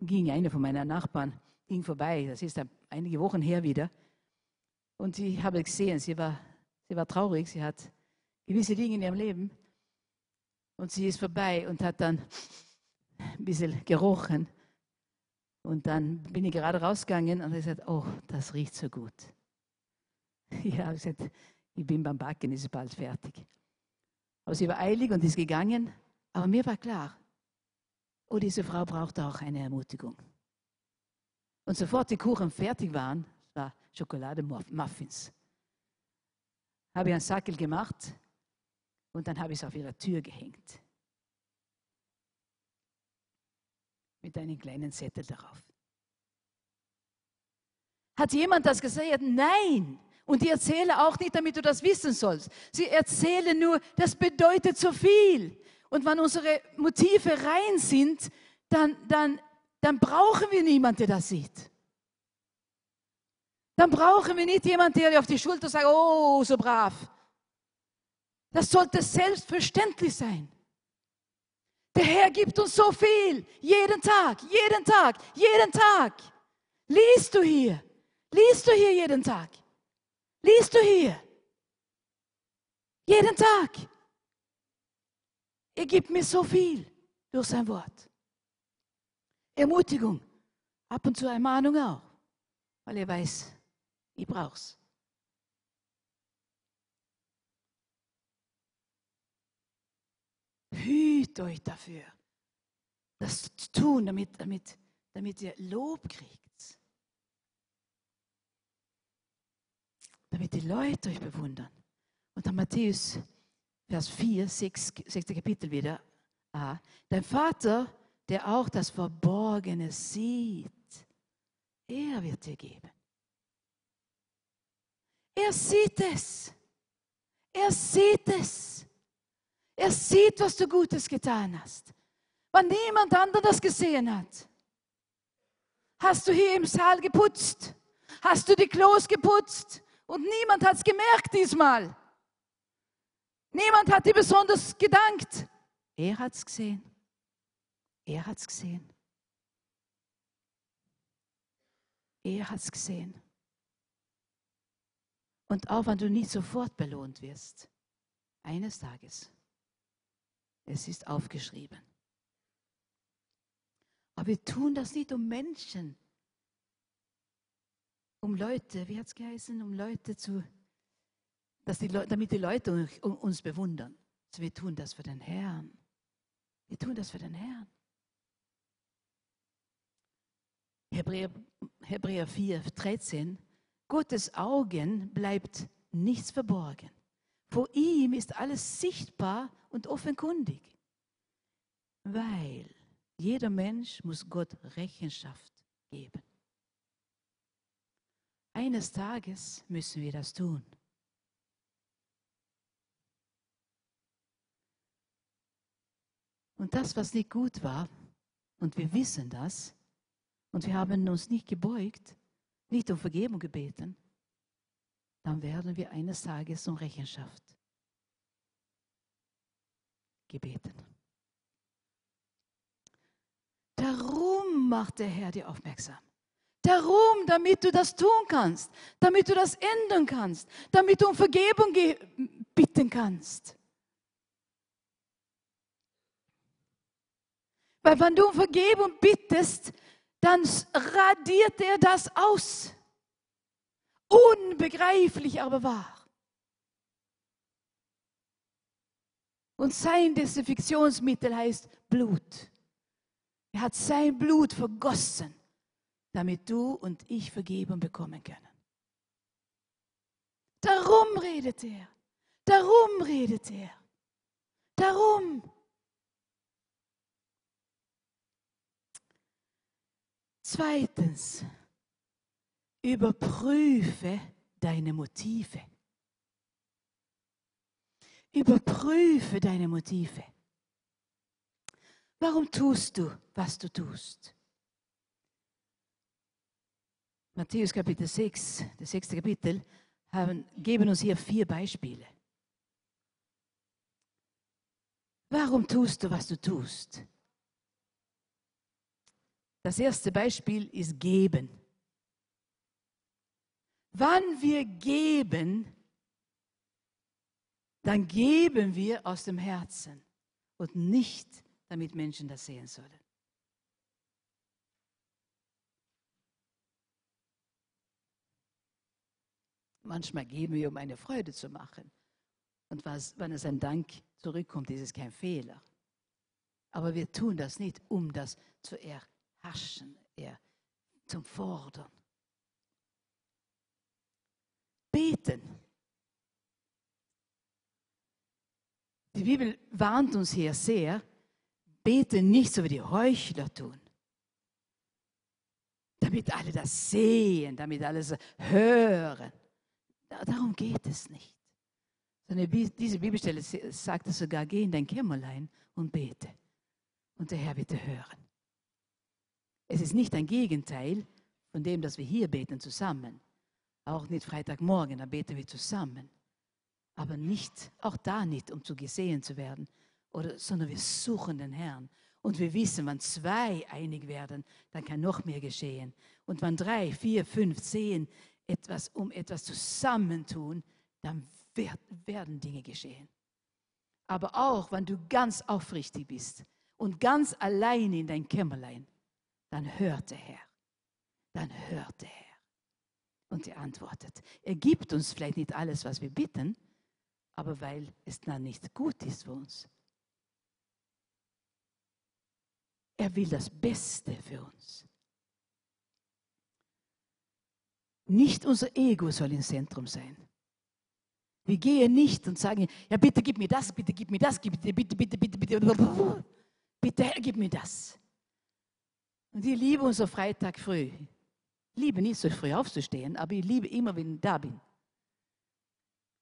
Ging eine von meinen Nachbarn, ging vorbei, das ist einige Wochen her wieder. Und ich habe gesehen, sie war, sie war traurig, sie hat gewisse Dinge in ihrem Leben. Und sie ist vorbei und hat dann ein bisschen gerochen. Und dann bin ich gerade rausgegangen und habe gesagt, oh, das riecht so gut. Ja, habe gesagt, ich bin beim Backen, ist bald fertig. Aber sie war eilig und ist gegangen. Aber mir war klar, oh, diese Frau braucht auch eine Ermutigung. Und sofort die Kuchen fertig waren, war Schokolademuffins, habe ich einen Sackel gemacht und dann habe ich es auf ihre Tür gehängt. Mit einem kleinen Zettel darauf. Hat jemand das gesagt? Nein. Und die erzähle auch nicht, damit du das wissen sollst. Sie erzählen nur, das bedeutet so viel. Und wenn unsere Motive rein sind, dann, dann, dann brauchen wir niemanden, der das sieht. Dann brauchen wir nicht jemanden, der auf die Schulter sagt, oh, so brav. Das sollte selbstverständlich sein. Der Herr gibt uns so viel, jeden Tag, jeden Tag, jeden Tag. Liest du hier? Liest du hier jeden Tag? Liest du hier? Jeden Tag. Er gibt mir so viel durch sein Wort. Ermutigung, ab und zu Ermahnung auch, weil er weiß, ich brauch's. Hüt euch dafür, das zu tun, damit, damit, damit ihr Lob kriegt. Damit die Leute euch bewundern. Und dann Matthäus, Vers 4, 6, 6. Kapitel wieder. Ah, dein Vater, der auch das Verborgene sieht, er wird dir geben. Er sieht es. Er sieht es. Er sieht, was du Gutes getan hast. Wann niemand anderes das gesehen hat. Hast du hier im Saal geputzt? Hast du die Klos geputzt? Und niemand hat es gemerkt diesmal. Niemand hat dir besonders gedankt. Er hat es gesehen. Er hat es gesehen. Er hat es gesehen. Und auch wenn du nicht sofort belohnt wirst, eines Tages, es ist aufgeschrieben. Aber wir tun das nicht um Menschen, um Leute, wie hat es geheißen, um Leute zu, dass die damit die Leute uns bewundern. Also wir tun das für den Herrn. Wir tun das für den Herrn. Hebräer, Hebräer 4, 13 Gottes Augen bleibt nichts verborgen. Vor ihm ist alles sichtbar und offenkundig, weil jeder Mensch muss Gott Rechenschaft geben. Eines Tages müssen wir das tun. Und das, was nicht gut war, und wir wissen das, und wir haben uns nicht gebeugt, nicht um Vergebung gebeten, dann werden wir eines Tages um Rechenschaft gebeten. Darum macht der Herr dir aufmerksam. Darum, damit du das tun kannst, damit du das ändern kannst, damit du um Vergebung bitten kannst. Weil wenn du um Vergebung bittest, dann radiert er das aus. Unbegreiflich, aber wahr. Und sein Desinfektionsmittel heißt Blut. Er hat sein Blut vergossen, damit du und ich Vergebung bekommen können. Darum redet er. Darum redet er. Darum. Zweitens, überprüfe deine Motive. Überprüfe deine Motive. Warum tust du, was du tust? Matthäus Kapitel 6, das sechste Kapitel, haben, geben uns hier vier Beispiele. Warum tust du, was du tust? Das erste Beispiel ist geben. Wann wir geben, dann geben wir aus dem Herzen und nicht, damit Menschen das sehen sollen. Manchmal geben wir, um eine Freude zu machen. Und was, wenn es ein Dank zurückkommt, ist es kein Fehler. Aber wir tun das nicht, um das zu erreichen Haschen, er zum Fordern. Beten. Die Bibel warnt uns hier sehr, beten nicht so wie die Heuchler tun. Damit alle das sehen, damit alle es hören. Darum geht es nicht. diese Bibelstelle sagt es sogar, geh in dein Kämmerlein und bete. Und der Herr dir hören. Es ist nicht ein Gegenteil von dem, dass wir hier beten zusammen. Auch nicht Freitagmorgen, da beten wir zusammen. Aber nicht, auch da nicht, um zu gesehen zu werden, oder, sondern wir suchen den Herrn. Und wir wissen, wenn zwei einig werden, dann kann noch mehr geschehen. Und wenn drei, vier, fünf, zehn etwas um etwas zusammentun, dann wird, werden Dinge geschehen. Aber auch, wenn du ganz aufrichtig bist und ganz allein in dein Kämmerlein, dann hört der Herr. Dann hört der Herr. Und er antwortet. Er gibt uns vielleicht nicht alles, was wir bitten, aber weil es dann nicht gut ist für uns. Er will das Beste für uns. Nicht unser Ego soll im Zentrum sein. Wir gehen nicht und sagen, ja bitte gib mir das, bitte gib mir das, bitte, bitte, bitte, bitte, bitte, bitte, Herr, gib mir das. Und ich liebe unser Freitag früh. Liebe nicht so früh aufzustehen, aber ich liebe immer, wenn ich da bin.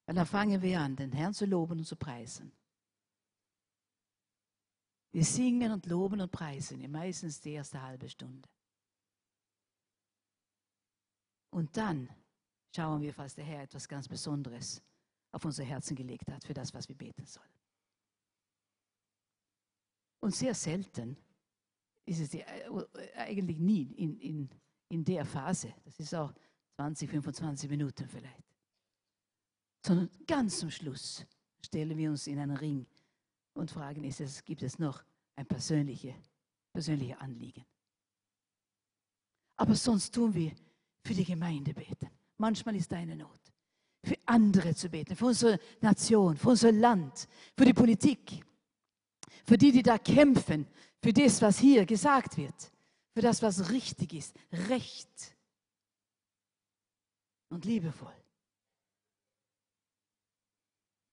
Weil dann fangen wir an, den Herrn zu loben und zu preisen. Wir singen und loben und preisen, meistens die erste halbe Stunde. Und dann schauen wir, was der Herr etwas ganz Besonderes auf unser Herzen gelegt hat für das, was wir beten sollen. Und sehr selten ist es die, äh, eigentlich nie in, in, in der Phase, das ist auch 20, 25 Minuten vielleicht, sondern ganz zum Schluss stellen wir uns in einen Ring und fragen, ist es, gibt es noch ein persönliche, persönliche Anliegen? Aber sonst tun wir für die Gemeinde beten. Manchmal ist eine Not. Für andere zu beten, für unsere Nation, für unser Land, für die Politik, für die, die da kämpfen, für das, was hier gesagt wird, für das, was richtig ist, recht und liebevoll.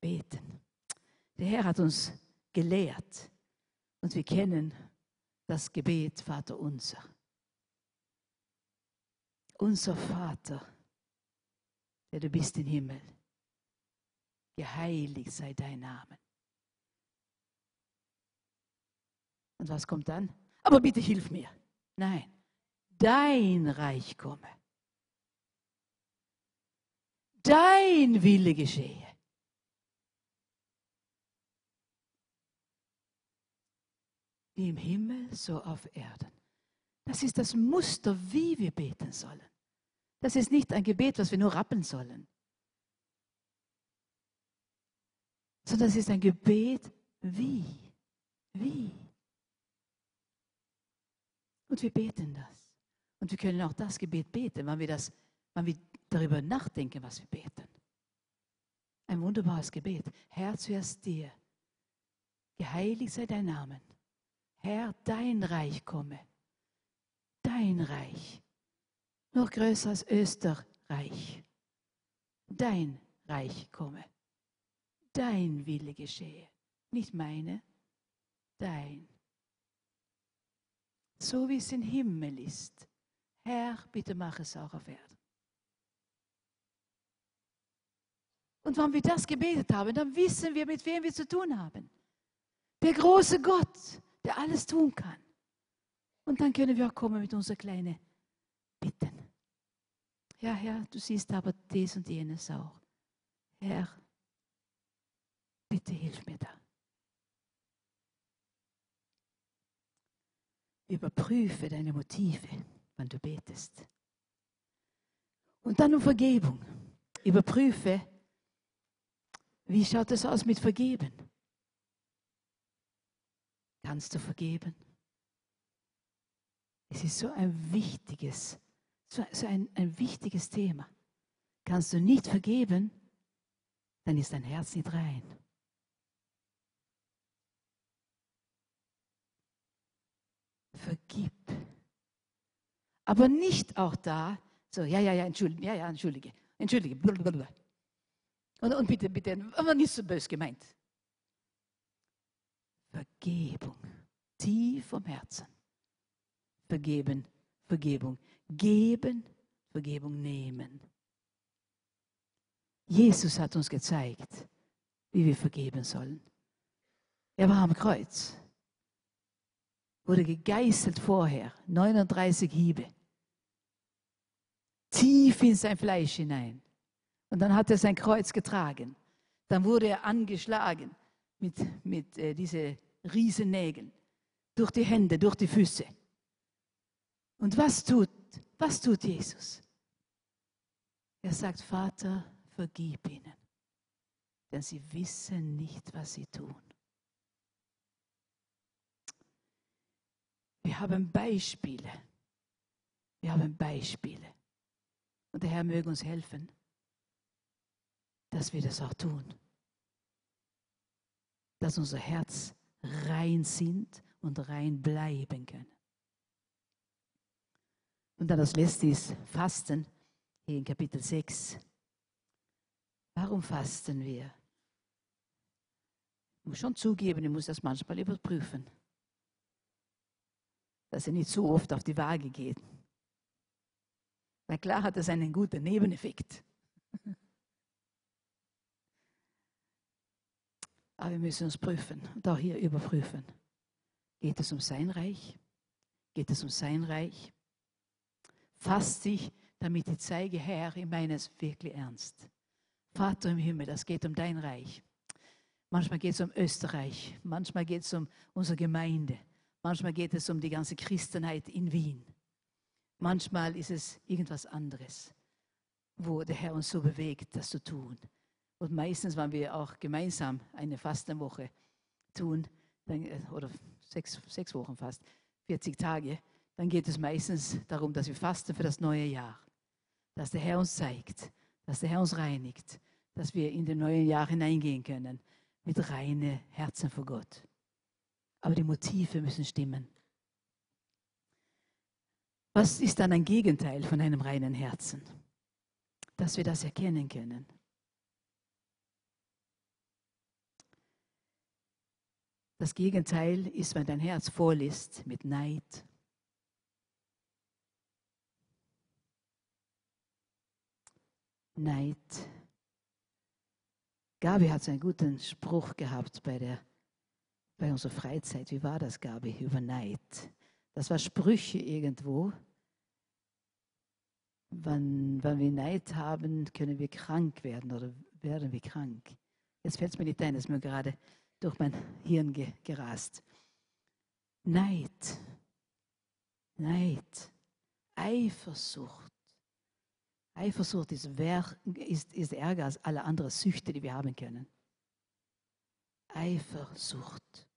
Beten. Der Herr hat uns gelehrt und wir kennen das Gebet Vater unser. Unser Vater, der du bist im Himmel, geheiligt sei dein Name. Und was kommt dann? Aber bitte hilf mir. Nein, dein Reich komme. Dein Wille geschehe. Wie im Himmel, so auf Erden. Das ist das Muster, wie wir beten sollen. Das ist nicht ein Gebet, was wir nur rappeln sollen, sondern es ist ein Gebet, wie. Wie. Und wir beten das. Und wir können auch das Gebet beten, wenn wir, das, wenn wir darüber nachdenken, was wir beten. Ein wunderbares Gebet. Herr, zuerst dir. Geheiligt sei dein Name. Herr, dein Reich komme dein Reich, noch größer als Österreich. Dein Reich komme, dein Wille geschehe, nicht meine, dein. So wie es im Himmel ist. Herr, bitte mach es auch auf Erden. Und wenn wir das gebetet haben, dann wissen wir, mit wem wir zu tun haben. Der große Gott, der alles tun kann. Und dann können wir auch kommen mit unserer kleinen Bitten. Ja, Herr, du siehst aber dies und jenes auch. Herr, bitte hilf mir da. Überprüfe deine Motive, wenn du betest. Und dann um Vergebung. Überprüfe, wie schaut es aus mit Vergeben? Kannst du vergeben? Es ist so ein wichtiges, so, ein, ein wichtiges Thema. Kannst du nicht vergeben, dann ist dein Herz nicht rein. Vergib. Aber nicht auch da, so, ja, ja, ja, entschuldige, ja, ja, entschuldige, entschuldige, blablabla. Und, und bitte, bitte, aber nicht so bös gemeint. Vergebung, tief vom Herzen vergeben, Vergebung. Geben, Vergebung nehmen. Jesus hat uns gezeigt, wie wir vergeben sollen. Er war am Kreuz, wurde gegeißelt vorher, 39 Hiebe, tief in sein Fleisch hinein. Und dann hat er sein Kreuz getragen. Dann wurde er angeschlagen mit, mit äh, diesen Riesennägeln, durch die Hände, durch die Füße. Und was tut, was tut Jesus? Er sagt, Vater, vergib ihnen, denn sie wissen nicht, was sie tun. Wir haben Beispiele. Wir haben Beispiele. Und der Herr möge uns helfen, dass wir das auch tun. Dass unser Herz rein sind und rein bleiben können. Und dann das letzte ist Fasten, hier in Kapitel 6. Warum fasten wir? Ich muss schon zugeben, ich muss das manchmal überprüfen, dass er nicht so oft auf die Waage geht. Na klar hat das einen guten Nebeneffekt. Aber wir müssen uns prüfen und auch hier überprüfen. Geht es um sein Reich? Geht es um sein Reich? Fasst dich, damit ich zeige, Herr, ich meine es wirklich ernst. Vater im Himmel, das geht um dein Reich. Manchmal geht es um Österreich, manchmal geht es um unsere Gemeinde, manchmal geht es um die ganze Christenheit in Wien. Manchmal ist es irgendwas anderes, wo der Herr uns so bewegt, das zu tun. Und meistens, wenn wir auch gemeinsam eine Fastenwoche tun, äh, oder sechs, sechs Wochen fast, 40 Tage, dann geht es meistens darum, dass wir fasten für das neue Jahr. Dass der Herr uns zeigt, dass der Herr uns reinigt, dass wir in das neue Jahr hineingehen können mit reinen Herzen vor Gott. Aber die Motive müssen stimmen. Was ist dann ein Gegenteil von einem reinen Herzen? Dass wir das erkennen können. Das Gegenteil ist, wenn dein Herz voll ist mit Neid. Neid. Gabi hat so einen guten Spruch gehabt bei, der, bei unserer Freizeit. Wie war das, Gabi, über Neid? Das war Sprüche irgendwo. Wenn, wenn wir Neid haben, können wir krank werden oder werden wir krank. Jetzt fällt es mir nicht ein, das ist mir gerade durch mein Hirn ge gerast. Neid, Neid, Eifersucht. Eifersucht ist, ist, ist ärger als alle anderen Süchte, die wir haben können. Eifersucht,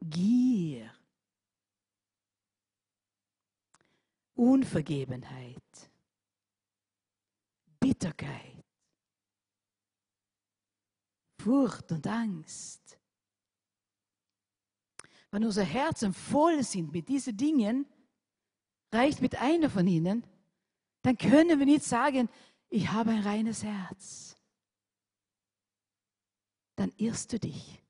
Gier, Unvergebenheit, Bitterkeit, Furcht und Angst. Wenn unsere Herzen voll sind mit diesen Dingen, reicht mit einer von ihnen, dann können wir nicht sagen, ich habe ein reines Herz. Dann irrst du dich.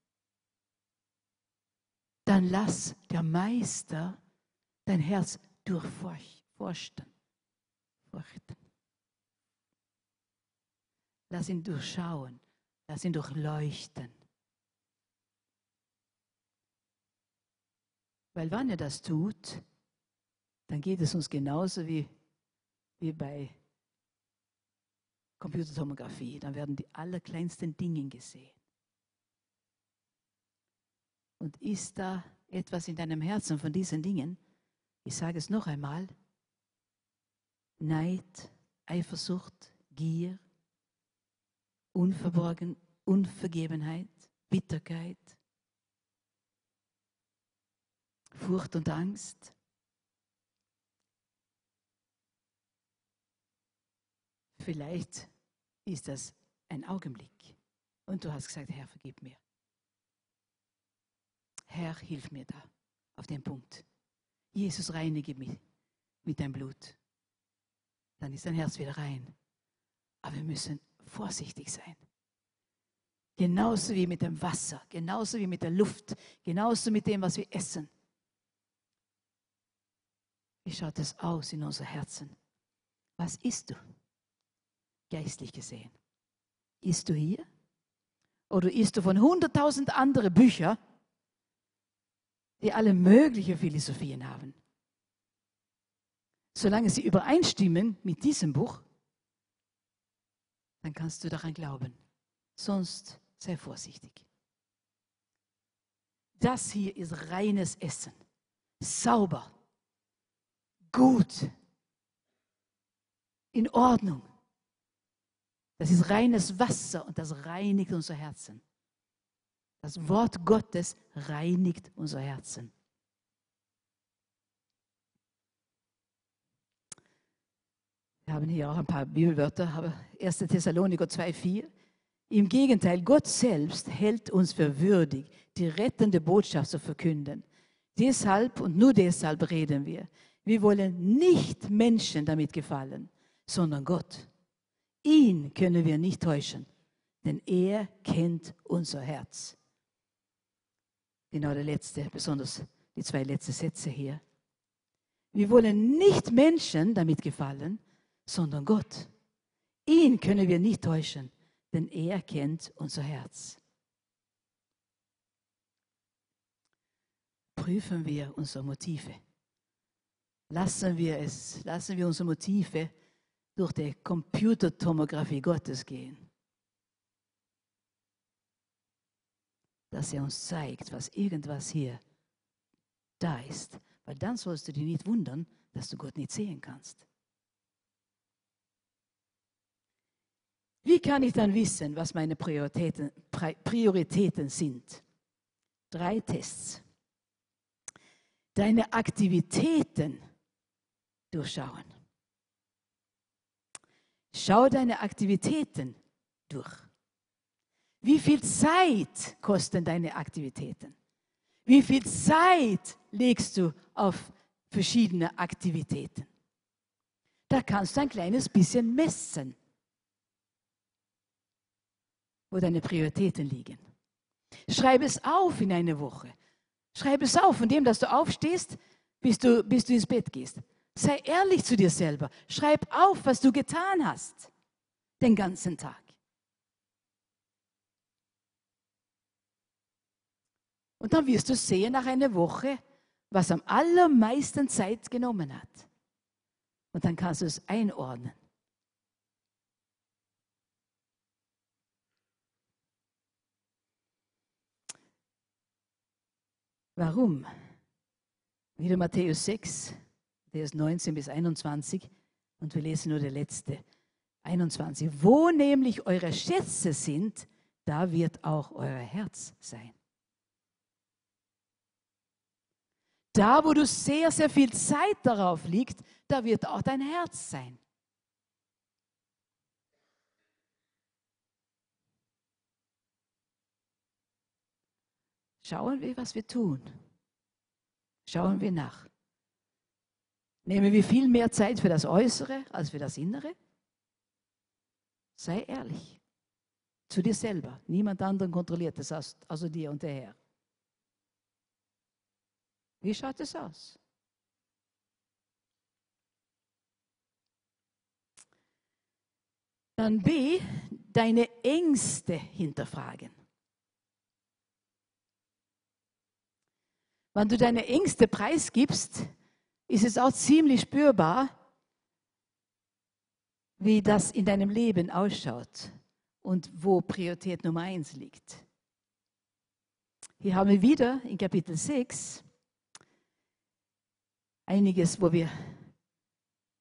Dann lass der Meister dein Herz durchforsten. Furchten. Lass ihn durchschauen. Lass ihn durchleuchten. Weil wenn er das tut, dann geht es uns genauso wie, wie bei Computertomographie. Dann werden die allerkleinsten Dinge gesehen. Und ist da etwas in deinem Herzen von diesen Dingen? Ich sage es noch einmal. Neid, Eifersucht, Gier, Unverborgen, Unvergebenheit, Bitterkeit, Furcht und Angst. Vielleicht ist das ein Augenblick und du hast gesagt, Herr, vergib mir. Herr, hilf mir da auf den Punkt. Jesus, reinige mich mit deinem Blut. Dann ist dein Herz wieder rein. Aber wir müssen vorsichtig sein. Genauso wie mit dem Wasser, genauso wie mit der Luft, genauso mit dem, was wir essen. Wie schaut es aus in unser Herzen? Was isst du? Geistlich gesehen. Isst du hier? Oder isst du von hunderttausend anderen Büchern, die alle möglichen Philosophien haben? Solange sie übereinstimmen mit diesem Buch, dann kannst du daran glauben. Sonst sei vorsichtig. Das hier ist reines Essen. Sauber gut, in Ordnung. Das ist reines Wasser und das reinigt unser Herzen. Das Wort Gottes reinigt unser Herzen. Wir haben hier auch ein paar Bibelwörter, aber 1. Thessaloniker 2,4. Im Gegenteil, Gott selbst hält uns für würdig, die rettende Botschaft zu verkünden. Deshalb und nur deshalb reden wir. Wir wollen nicht Menschen damit gefallen, sondern Gott. Ihn können wir nicht täuschen, denn er kennt unser Herz. Genau der letzte, besonders die zwei letzten Sätze hier. Wir wollen nicht Menschen damit gefallen, sondern Gott. Ihn können wir nicht täuschen, denn er kennt unser Herz. Prüfen wir unsere Motive. Lassen wir es, lassen wir unsere Motive durch die Computertomographie Gottes gehen. Dass er uns zeigt, was irgendwas hier da ist. Weil dann sollst du dich nicht wundern, dass du Gott nicht sehen kannst. Wie kann ich dann wissen, was meine Prioritäten, Prioritäten sind? Drei Tests. Deine Aktivitäten durchschauen. Schau deine Aktivitäten durch. Wie viel Zeit kosten deine Aktivitäten? Wie viel Zeit legst du auf verschiedene Aktivitäten? Da kannst du ein kleines bisschen messen, wo deine Prioritäten liegen. Schreib es auf in eine Woche. Schreib es auf, von dem, dass du aufstehst, bis du, bis du ins Bett gehst. Sei ehrlich zu dir selber. Schreib auf, was du getan hast den ganzen Tag. Und dann wirst du sehen nach einer Woche, was am allermeisten Zeit genommen hat. Und dann kannst du es einordnen. Warum? Wieder Matthäus 6, Vers 19 bis 21 und wir lesen nur der letzte, 21. Wo nämlich eure Schätze sind, da wird auch euer Herz sein. Da, wo du sehr, sehr viel Zeit darauf liegt, da wird auch dein Herz sein. Schauen wir, was wir tun. Schauen wir nach. Nehmen wir viel mehr Zeit für das Äußere als für das Innere? Sei ehrlich zu dir selber. Niemand anderen kontrolliert das außer dir und der Herr. Wie schaut es aus? Dann B, deine Ängste hinterfragen. Wenn du deine Ängste preisgibst, ist es auch ziemlich spürbar, wie das in deinem Leben ausschaut und wo Priorität Nummer eins liegt. Hier haben wir wieder in Kapitel 6 einiges, wo wir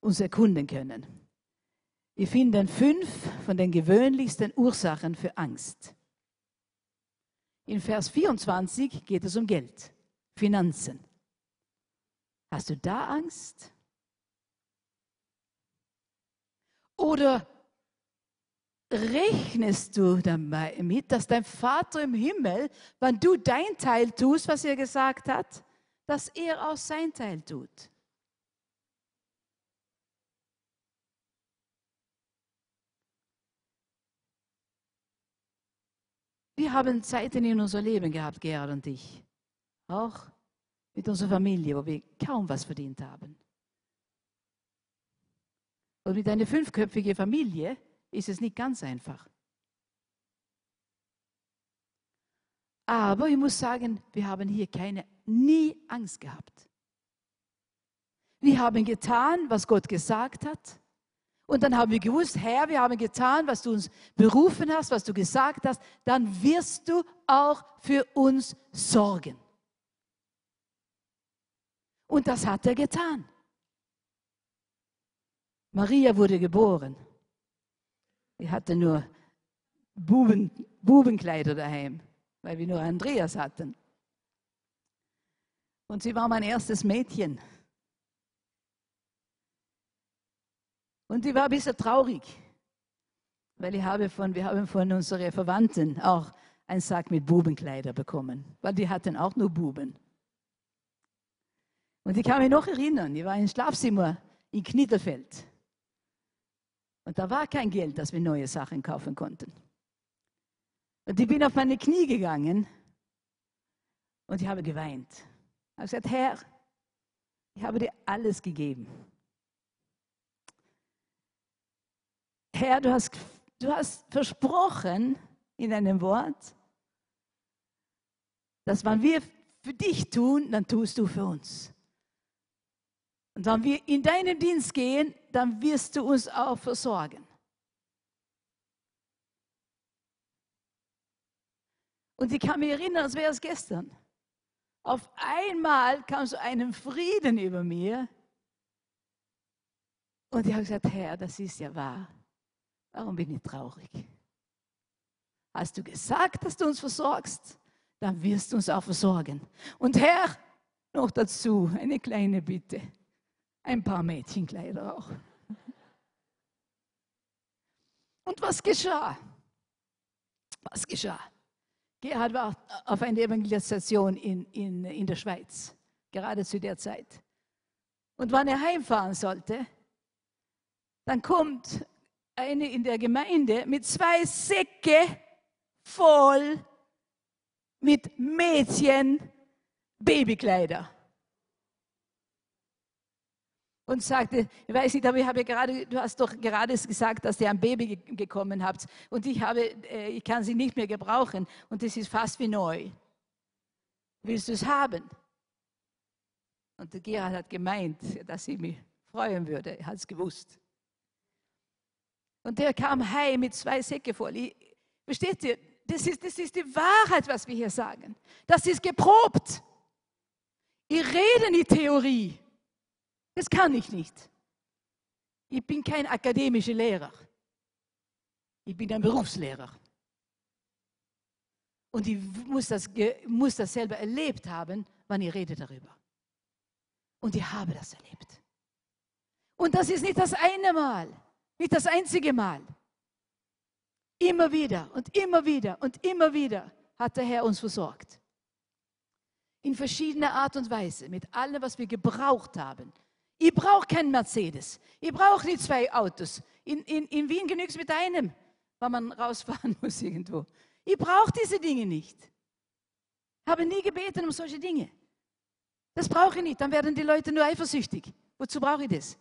uns erkunden können. Wir finden fünf von den gewöhnlichsten Ursachen für Angst. In Vers 24 geht es um Geld. Finanzen. Hast du da Angst? Oder rechnest du damit, dass dein Vater im Himmel, wenn du dein Teil tust, was er gesagt hat, dass er auch sein Teil tut? Wir haben Zeiten in unser Leben gehabt, Gerhard und ich. Auch mit unserer Familie, wo wir kaum was verdient haben. Und mit einer fünfköpfigen Familie ist es nicht ganz einfach. Aber ich muss sagen, wir haben hier keine, nie Angst gehabt. Wir haben getan, was Gott gesagt hat. Und dann haben wir gewusst, Herr, wir haben getan, was du uns berufen hast, was du gesagt hast. Dann wirst du auch für uns sorgen. Und das hat er getan. Maria wurde geboren. Sie hatte nur Buben, Bubenkleider daheim, weil wir nur Andreas hatten. Und sie war mein erstes Mädchen. Und ich war ein bisschen traurig, weil ich habe von, wir haben von unseren Verwandten auch einen Sack mit Bubenkleider bekommen, weil die hatten auch nur Buben. Und ich kann mich noch erinnern, ich war im Schlafzimmer in Knittelfeld. Und da war kein Geld, dass wir neue Sachen kaufen konnten. Und ich bin auf meine Knie gegangen und ich habe geweint. Habe gesagt, Herr, ich habe dir alles gegeben. Herr, du hast, du hast versprochen in deinem Wort, dass wenn wir für dich tun, dann tust du für uns. Und wenn wir in deinen Dienst gehen, dann wirst du uns auch versorgen. Und ich kann mich erinnern, als wäre es gestern. Auf einmal kam so ein Frieden über mir. Und ich habe gesagt, Herr, das ist ja wahr. Warum bin ich traurig? Hast du gesagt, dass du uns versorgst, dann wirst du uns auch versorgen. Und Herr, noch dazu eine kleine Bitte. Ein paar Mädchenkleider auch. Und was geschah? Was geschah? Gerhard war auf einer Evangelisation in, in, in der Schweiz, gerade zu der Zeit. Und wenn er heimfahren sollte, dann kommt eine in der Gemeinde mit zwei Säcke voll mit Mädchen Babykleider. Und sagte, ich weiß nicht, aber ich habe gerade, du hast doch gerade gesagt, dass ihr ein Baby gekommen habt und ich habe, äh, ich kann sie nicht mehr gebrauchen und es ist fast wie neu. Willst du es haben? Und der Gerhard hat gemeint, dass ich mich freuen würde. Er hat es gewusst. Und der kam heim mit zwei Säcke voll. Versteht ihr? Das ist, das ist die Wahrheit, was wir hier sagen. Das ist geprobt. Ich rede nicht Theorie. Das kann ich nicht. Ich bin kein akademischer Lehrer. Ich bin ein Berufslehrer. Und ich muss das, muss das selber erlebt haben, wann ich rede darüber. Und ich habe das erlebt. Und das ist nicht das eine Mal, nicht das einzige Mal. Immer wieder und immer wieder und immer wieder hat der Herr uns versorgt. In verschiedener Art und Weise, mit allem, was wir gebraucht haben, ich brauche keinen Mercedes. Ich brauche nicht zwei Autos. In, in, in Wien genügt es mit einem, wenn man rausfahren muss irgendwo. Ich brauche diese Dinge nicht. Ich habe nie gebeten um solche Dinge. Das brauche ich nicht. Dann werden die Leute nur eifersüchtig. Wozu brauche ich das?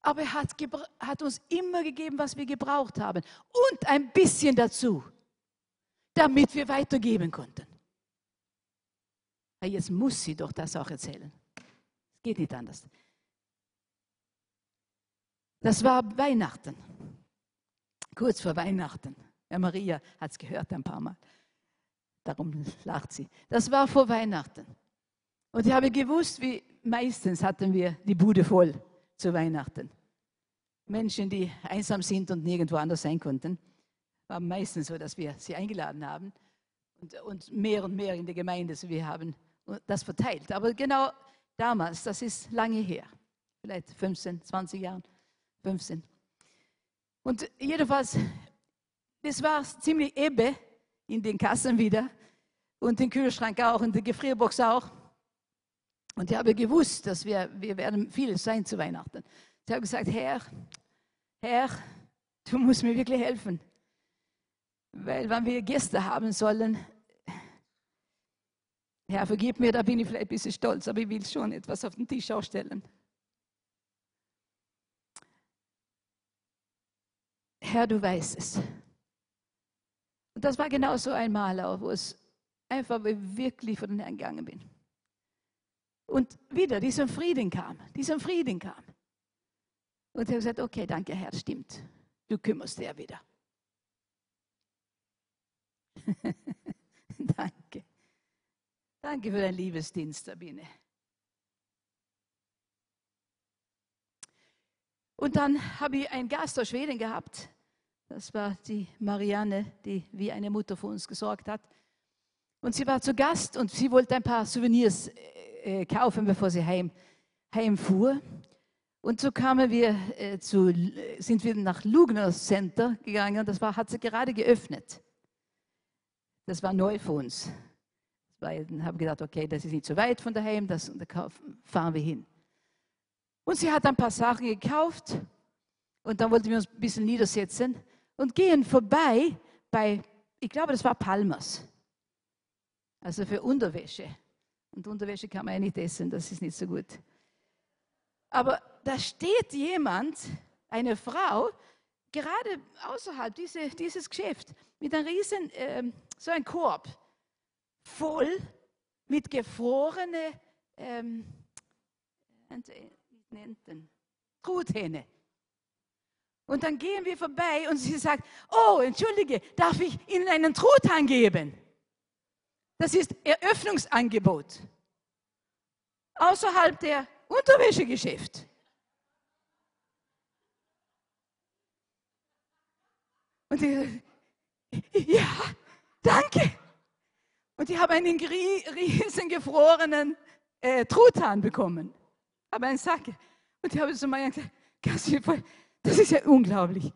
Aber er hat, hat uns immer gegeben, was wir gebraucht haben. Und ein bisschen dazu, damit wir weitergeben konnten. Jetzt muss sie doch das auch erzählen. Geht nicht anders. Das war Weihnachten. Kurz vor Weihnachten. Ja, Maria hat es gehört ein paar Mal. Darum lacht sie. Das war vor Weihnachten. Und ich habe gewusst, wie meistens hatten wir die Bude voll zu Weihnachten. Menschen, die einsam sind und nirgendwo anders sein konnten, war meistens so, dass wir sie eingeladen haben und, und mehr und mehr in der Gemeinde. So wir haben das verteilt. Aber genau damals, das ist lange her, vielleicht 15, 20 Jahre, 15. Und jedenfalls, das war ziemlich Ebbe in den Kassen wieder und den Kühlschrank auch und die Gefrierbox auch. Und ich habe gewusst, dass wir, wir werden viel sein zu Weihnachten. Ich habe gesagt, Herr, Herr, du musst mir wirklich helfen. Weil wenn wir Gäste haben sollen, Herr, vergib mir, da bin ich vielleicht ein bisschen stolz, aber ich will schon etwas auf den Tisch ausstellen. Herr, du weißt es. Und das war genau so einmal auch, wo es einfach wirklich vor den Herrn gegangen bin. Und wieder dieser Frieden kam, dieser Frieden kam. Und ich habe gesagt, okay, danke Herr, stimmt. Du kümmerst dich ja wieder. danke. Danke für deinen Liebesdienst, Sabine. Und dann habe ich einen Gast aus Schweden gehabt. Das war die Marianne, die wie eine Mutter für uns gesorgt hat. Und sie war zu Gast und sie wollte ein paar Souvenirs äh, kaufen, bevor sie heim, heimfuhr. Und so kamen wir äh, zu, sind wir nach Lugner Center gegangen. Das war, hat sie gerade geöffnet. Das war neu für uns weil dann habe ich gedacht, okay, das ist nicht so weit von daheim, das, da fahren wir hin. Und sie hat ein paar Sachen gekauft und dann wollten wir uns ein bisschen niedersetzen und gehen vorbei, bei, ich glaube, das war Palmers. Also für Unterwäsche. Und Unterwäsche kann man ja nicht essen, das ist nicht so gut. Aber da steht jemand, eine Frau, gerade außerhalb diese, dieses Geschäft, mit einem riesen, äh, so ein Korb, voll mit gefrorene ähm, Truthähne. Und dann gehen wir vorbei und sie sagt, oh, entschuldige, darf ich Ihnen einen Truthahn geben? Das ist Eröffnungsangebot. Außerhalb der Unterwäschegeschäft. Und die, ja, danke. Und die haben einen riesen gefrorenen äh, Truthahn bekommen. Aber einen Sack. Und die haben so mal gesagt, das ist ja unglaublich,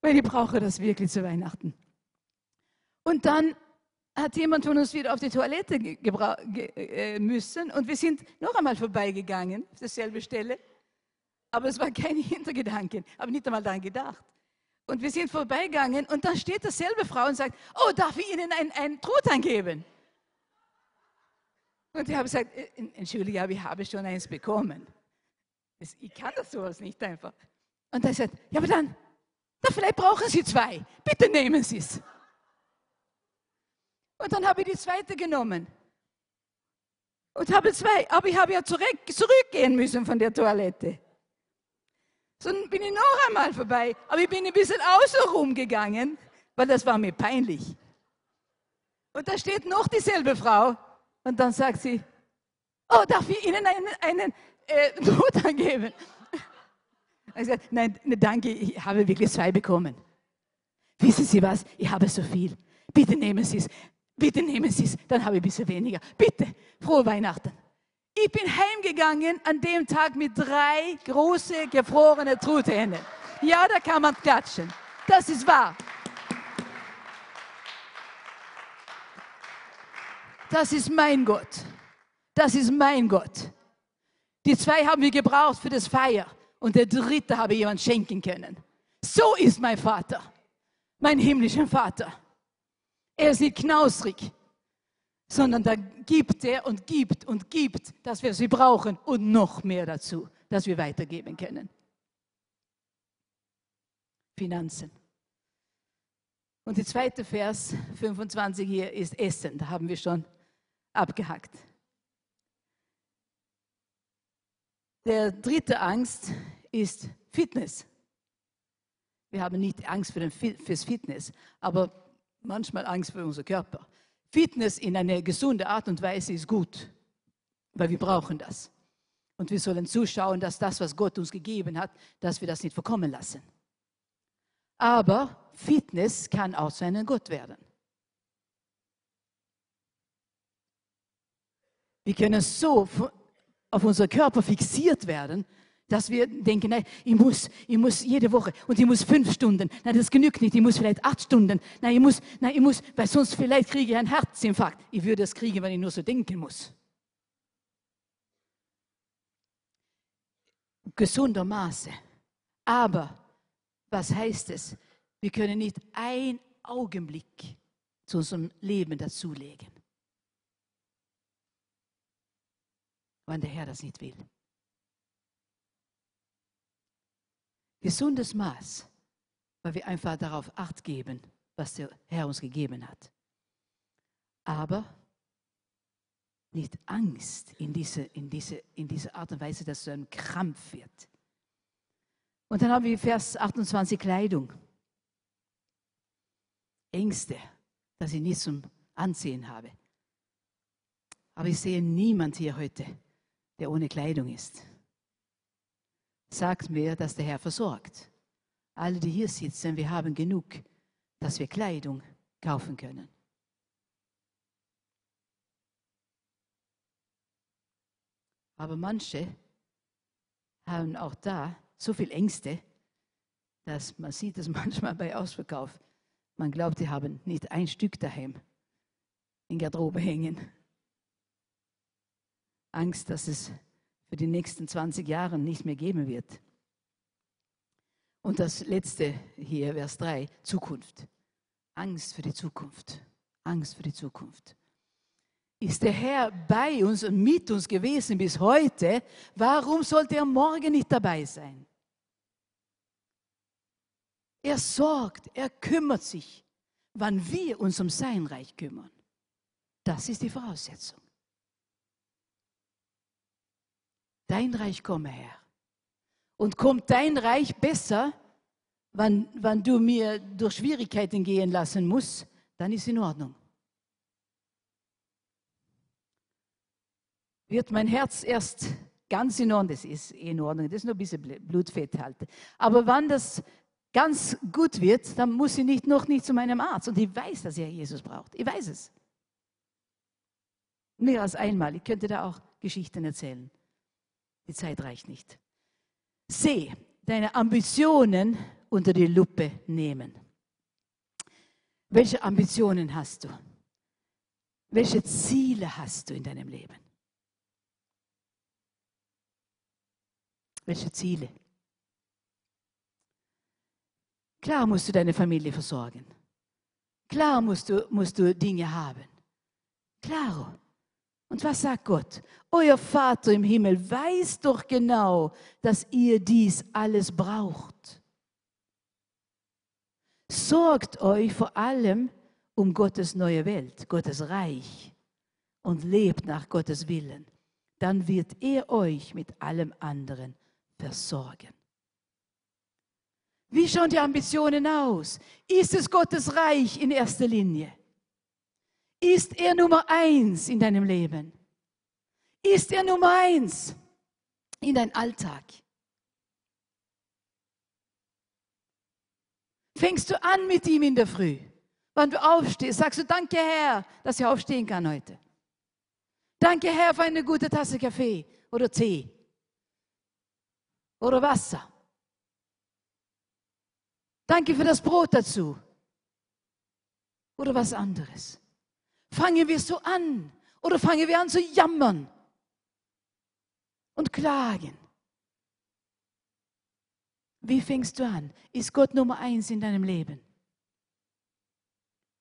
weil ich brauche das wirklich zu Weihnachten. Und dann hat jemand von uns wieder auf die Toilette äh, müssen und wir sind noch einmal vorbeigegangen, auf derselbe Stelle. Aber es war kein Hintergedanken, aber nicht einmal daran gedacht. Und wir sind vorbeigegangen und dann steht dasselbe Frau und sagt, oh, darf ich Ihnen einen Truthahn geben? Und ich habe gesagt, äh, entschuldige, aber ich habe schon eins bekommen. Ich kann das sowas nicht einfach. Und er sagt, ja, aber dann, dann vielleicht brauchen Sie zwei. Bitte nehmen Sie es. Und dann habe ich die zweite genommen. Und habe zwei, aber ich habe ja zurück, zurückgehen müssen von der Toilette. So bin ich noch einmal vorbei, aber ich bin ein bisschen außen rumgegangen, weil das war mir peinlich. Und da steht noch dieselbe Frau und dann sagt sie, oh, darf ich Ihnen einen, einen äh, Not angeben? Ich sage, nein, danke, ich habe wirklich zwei bekommen. Wissen Sie was? Ich habe so viel. Bitte nehmen Sie es. Bitte nehmen Sie es. Dann habe ich ein bisschen weniger. Bitte. Frohe Weihnachten. Ich bin heimgegangen an dem Tag mit drei große gefrorene Truthähnen. Ja, da kann man klatschen. Das ist wahr. Das ist mein Gott. Das ist mein Gott. Die zwei haben wir gebraucht für das Feier und der dritte habe jemand schenken können. So ist mein Vater, mein himmlischer Vater. Er ist nicht knausrig, sondern da gibt er und gibt und gibt, dass wir sie brauchen und noch mehr dazu, dass wir weitergeben können. Finanzen. Und der zweite Vers, 25 hier, ist Essen. Da haben wir schon abgehackt. Der dritte Angst ist Fitness. Wir haben nicht Angst für den, fürs Fitness, aber manchmal Angst für unser Körper. Fitness in eine gesunde Art und Weise ist gut, weil wir brauchen das. Und wir sollen zuschauen, dass das, was Gott uns gegeben hat, dass wir das nicht verkommen lassen. Aber Fitness kann auch zu einem Gott werden. Wir können so auf unser Körper fixiert werden, dass wir denken, nein, ich muss, ich muss jede Woche und ich muss fünf Stunden. Nein, das genügt nicht. Ich muss vielleicht acht Stunden. Nein, ich muss, nein, ich muss, weil sonst vielleicht kriege ich einen Herzinfarkt. Ich würde es kriegen, wenn ich nur so denken muss. Gesunder Maße. Aber was heißt es? Wir können nicht ein Augenblick zu unserem Leben dazulegen. Wenn der Herr das nicht will. Gesundes Maß, weil wir einfach darauf acht geben, was der Herr uns gegeben hat. Aber nicht Angst in diese, in diese, in diese Art und Weise, dass es ein Krampf wird. Und dann haben wir Vers 28 Kleidung. Ängste, dass ich nichts zum Ansehen habe. Aber ich sehe niemand hier heute, der ohne Kleidung ist. Sagt mir, dass der Herr versorgt. Alle, die hier sitzen, wir haben genug, dass wir Kleidung kaufen können. Aber manche haben auch da so viel Ängste, dass man sieht es manchmal bei Ausverkauf. Man glaubt, die haben nicht ein Stück daheim in Garderobe hängen. Angst, dass es für die nächsten 20 Jahre nicht mehr geben wird. Und das letzte hier, Vers 3, Zukunft. Angst für die Zukunft. Angst für die Zukunft. Ist der Herr bei uns und mit uns gewesen bis heute? Warum sollte er morgen nicht dabei sein? Er sorgt, er kümmert sich, wann wir uns um sein Reich kümmern. Das ist die Voraussetzung. Dein Reich komme, Herr. Und kommt dein Reich besser, wann, wann du mir durch Schwierigkeiten gehen lassen musst, dann ist in Ordnung. Wird mein Herz erst ganz in Ordnung, das ist eh in Ordnung, das ist nur ein bisschen Blutfett halt. Aber wann das ganz gut wird, dann muss ich nicht, noch nicht zu meinem Arzt. Und ich weiß, dass er Jesus braucht. Ich weiß es. Mehr als einmal. Ich könnte da auch Geschichten erzählen. Die Zeit reicht nicht. Seh deine Ambitionen unter die Lupe nehmen. Welche Ambitionen hast du? Welche Ziele hast du in deinem Leben? Welche Ziele? Klar musst du deine Familie versorgen. Klar musst du, musst du Dinge haben. Klaro. Und was sagt Gott? Euer Vater im Himmel weiß doch genau, dass ihr dies alles braucht. Sorgt euch vor allem um Gottes neue Welt, Gottes Reich und lebt nach Gottes Willen. Dann wird er euch mit allem anderen versorgen. Wie schauen die Ambitionen aus? Ist es Gottes Reich in erster Linie? Ist er Nummer eins in deinem Leben? Ist er Nummer eins in deinem Alltag? Fängst du an mit ihm in der Früh? Wenn du aufstehst, sagst du, danke Herr, dass ich aufstehen kann heute. Danke Herr für eine gute Tasse Kaffee oder Tee oder Wasser. Danke für das Brot dazu. Oder was anderes. Fangen wir so an oder fangen wir an zu jammern und klagen? Wie fängst du an? Ist Gott Nummer eins in deinem Leben?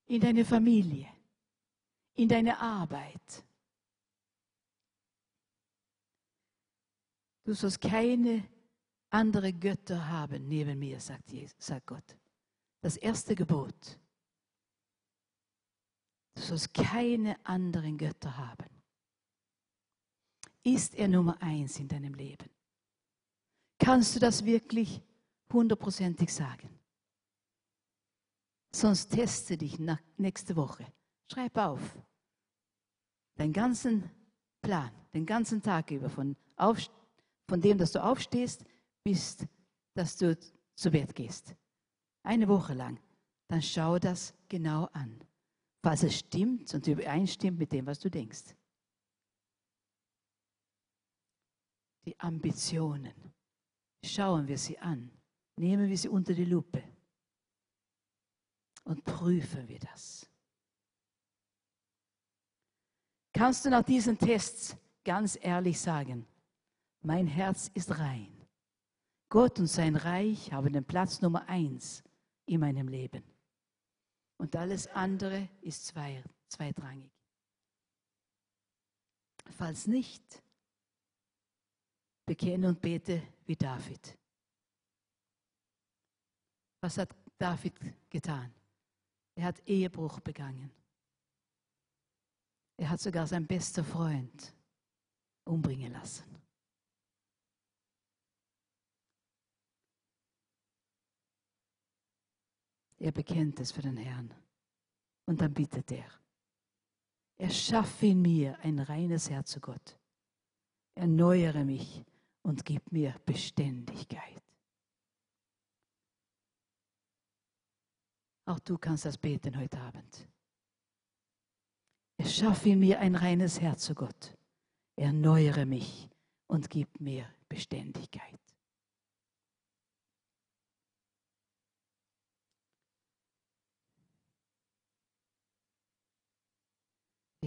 In deine Familie? In deine Arbeit? Du sollst keine andere Götter haben neben mir, sagt, Jesus, sagt Gott. Das erste Gebot. Du sollst keine anderen Götter haben. Ist er Nummer eins in deinem Leben? Kannst du das wirklich hundertprozentig sagen? Sonst teste dich nächste Woche. Schreib auf. Deinen ganzen Plan, den ganzen Tag über, von, auf, von dem, dass du aufstehst, bist, dass du zu Bett gehst. Eine Woche lang. Dann schau das genau an. Falls es stimmt und übereinstimmt mit dem, was du denkst. Die Ambitionen. Schauen wir sie an. Nehmen wir sie unter die Lupe. Und prüfen wir das. Kannst du nach diesen Tests ganz ehrlich sagen, mein Herz ist rein. Gott und sein Reich haben den Platz Nummer eins in meinem Leben. Und alles andere ist zwei, zweitrangig. Falls nicht, bekenne und bete wie David. Was hat David getan? Er hat Ehebruch begangen. Er hat sogar seinen besten Freund umbringen lassen. Er bekennt es für den Herrn. Und dann bittet er. Erschaffe in mir ein reines Herz zu Gott. Erneuere mich und gib mir Beständigkeit. Auch du kannst das beten heute Abend. Erschaffe in mir ein reines Herz zu Gott. Erneuere mich und gib mir Beständigkeit.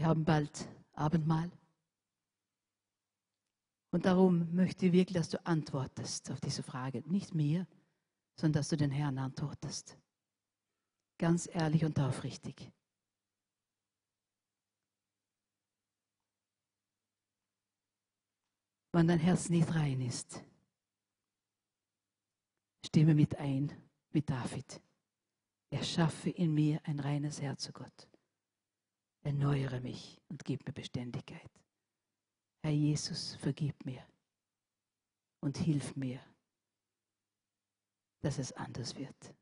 Wir haben bald Abendmahl. Und darum möchte ich wirklich, dass du antwortest auf diese Frage. Nicht mir, sondern dass du den Herrn antwortest. Ganz ehrlich und aufrichtig. Wenn dein Herz nicht rein ist, stimme mit ein mit David. Erschaffe in mir ein reines Herz, zu Gott. Erneuere mich und gib mir Beständigkeit. Herr Jesus, vergib mir und hilf mir, dass es anders wird.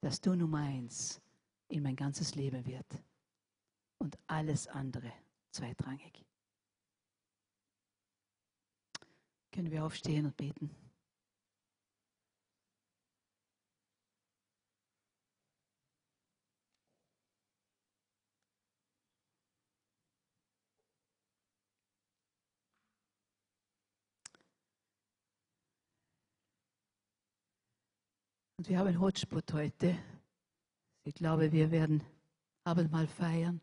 Dass du Nummer eins in mein ganzes Leben wird und alles andere zweitrangig. Können wir aufstehen und beten? Und wir haben Hotspot heute. Ich glaube, wir werden Abendmahl feiern.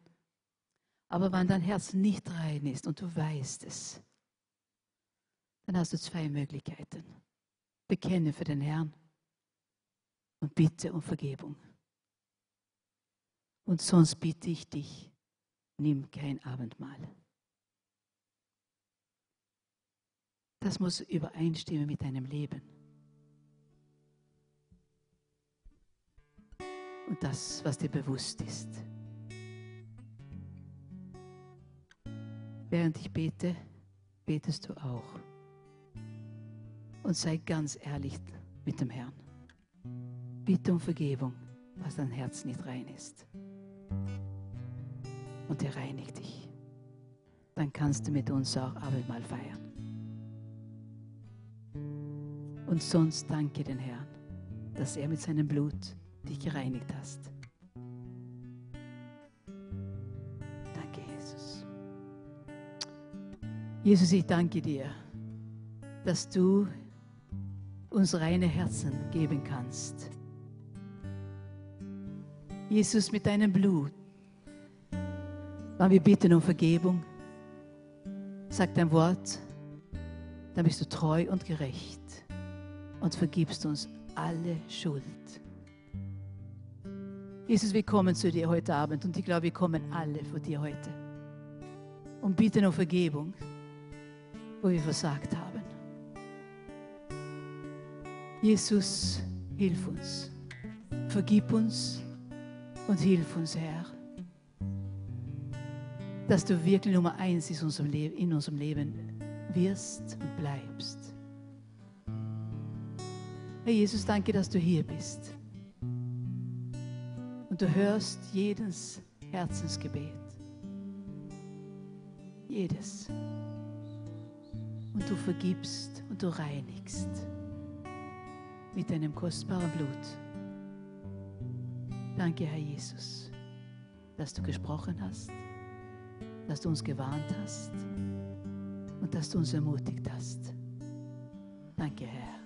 Aber wenn dein Herz nicht rein ist und du weißt es, dann hast du zwei Möglichkeiten. Bekenne für den Herrn und bitte um Vergebung. Und sonst bitte ich dich, nimm kein Abendmahl. Das muss übereinstimmen mit deinem Leben. Und das, was dir bewusst ist. Während ich bete, betest du auch. Und sei ganz ehrlich mit dem Herrn. Bitte um Vergebung, was dein Herz nicht rein ist. Und er reinigt dich. Dann kannst du mit uns auch Abendmahl feiern. Und sonst danke den Herrn, dass er mit seinem Blut dich gereinigt hast. Danke, Jesus. Jesus, ich danke dir, dass du uns reine Herzen geben kannst. Jesus, mit deinem Blut, wenn wir bitten um Vergebung, sag dein Wort, dann bist du treu und gerecht und vergibst uns alle Schuld. Jesus, wir kommen zu dir heute Abend und ich glaube, wir kommen alle vor dir heute und bitten um Vergebung, wo wir versagt haben. Jesus, hilf uns, vergib uns und hilf uns, Herr, dass du wirklich Nummer eins in unserem Leben wirst und bleibst. Herr Jesus, danke, dass du hier bist. Und du hörst jedes Herzensgebet. Jedes. Und du vergibst und du reinigst mit deinem kostbaren Blut. Danke, Herr Jesus, dass du gesprochen hast, dass du uns gewarnt hast und dass du uns ermutigt hast. Danke, Herr.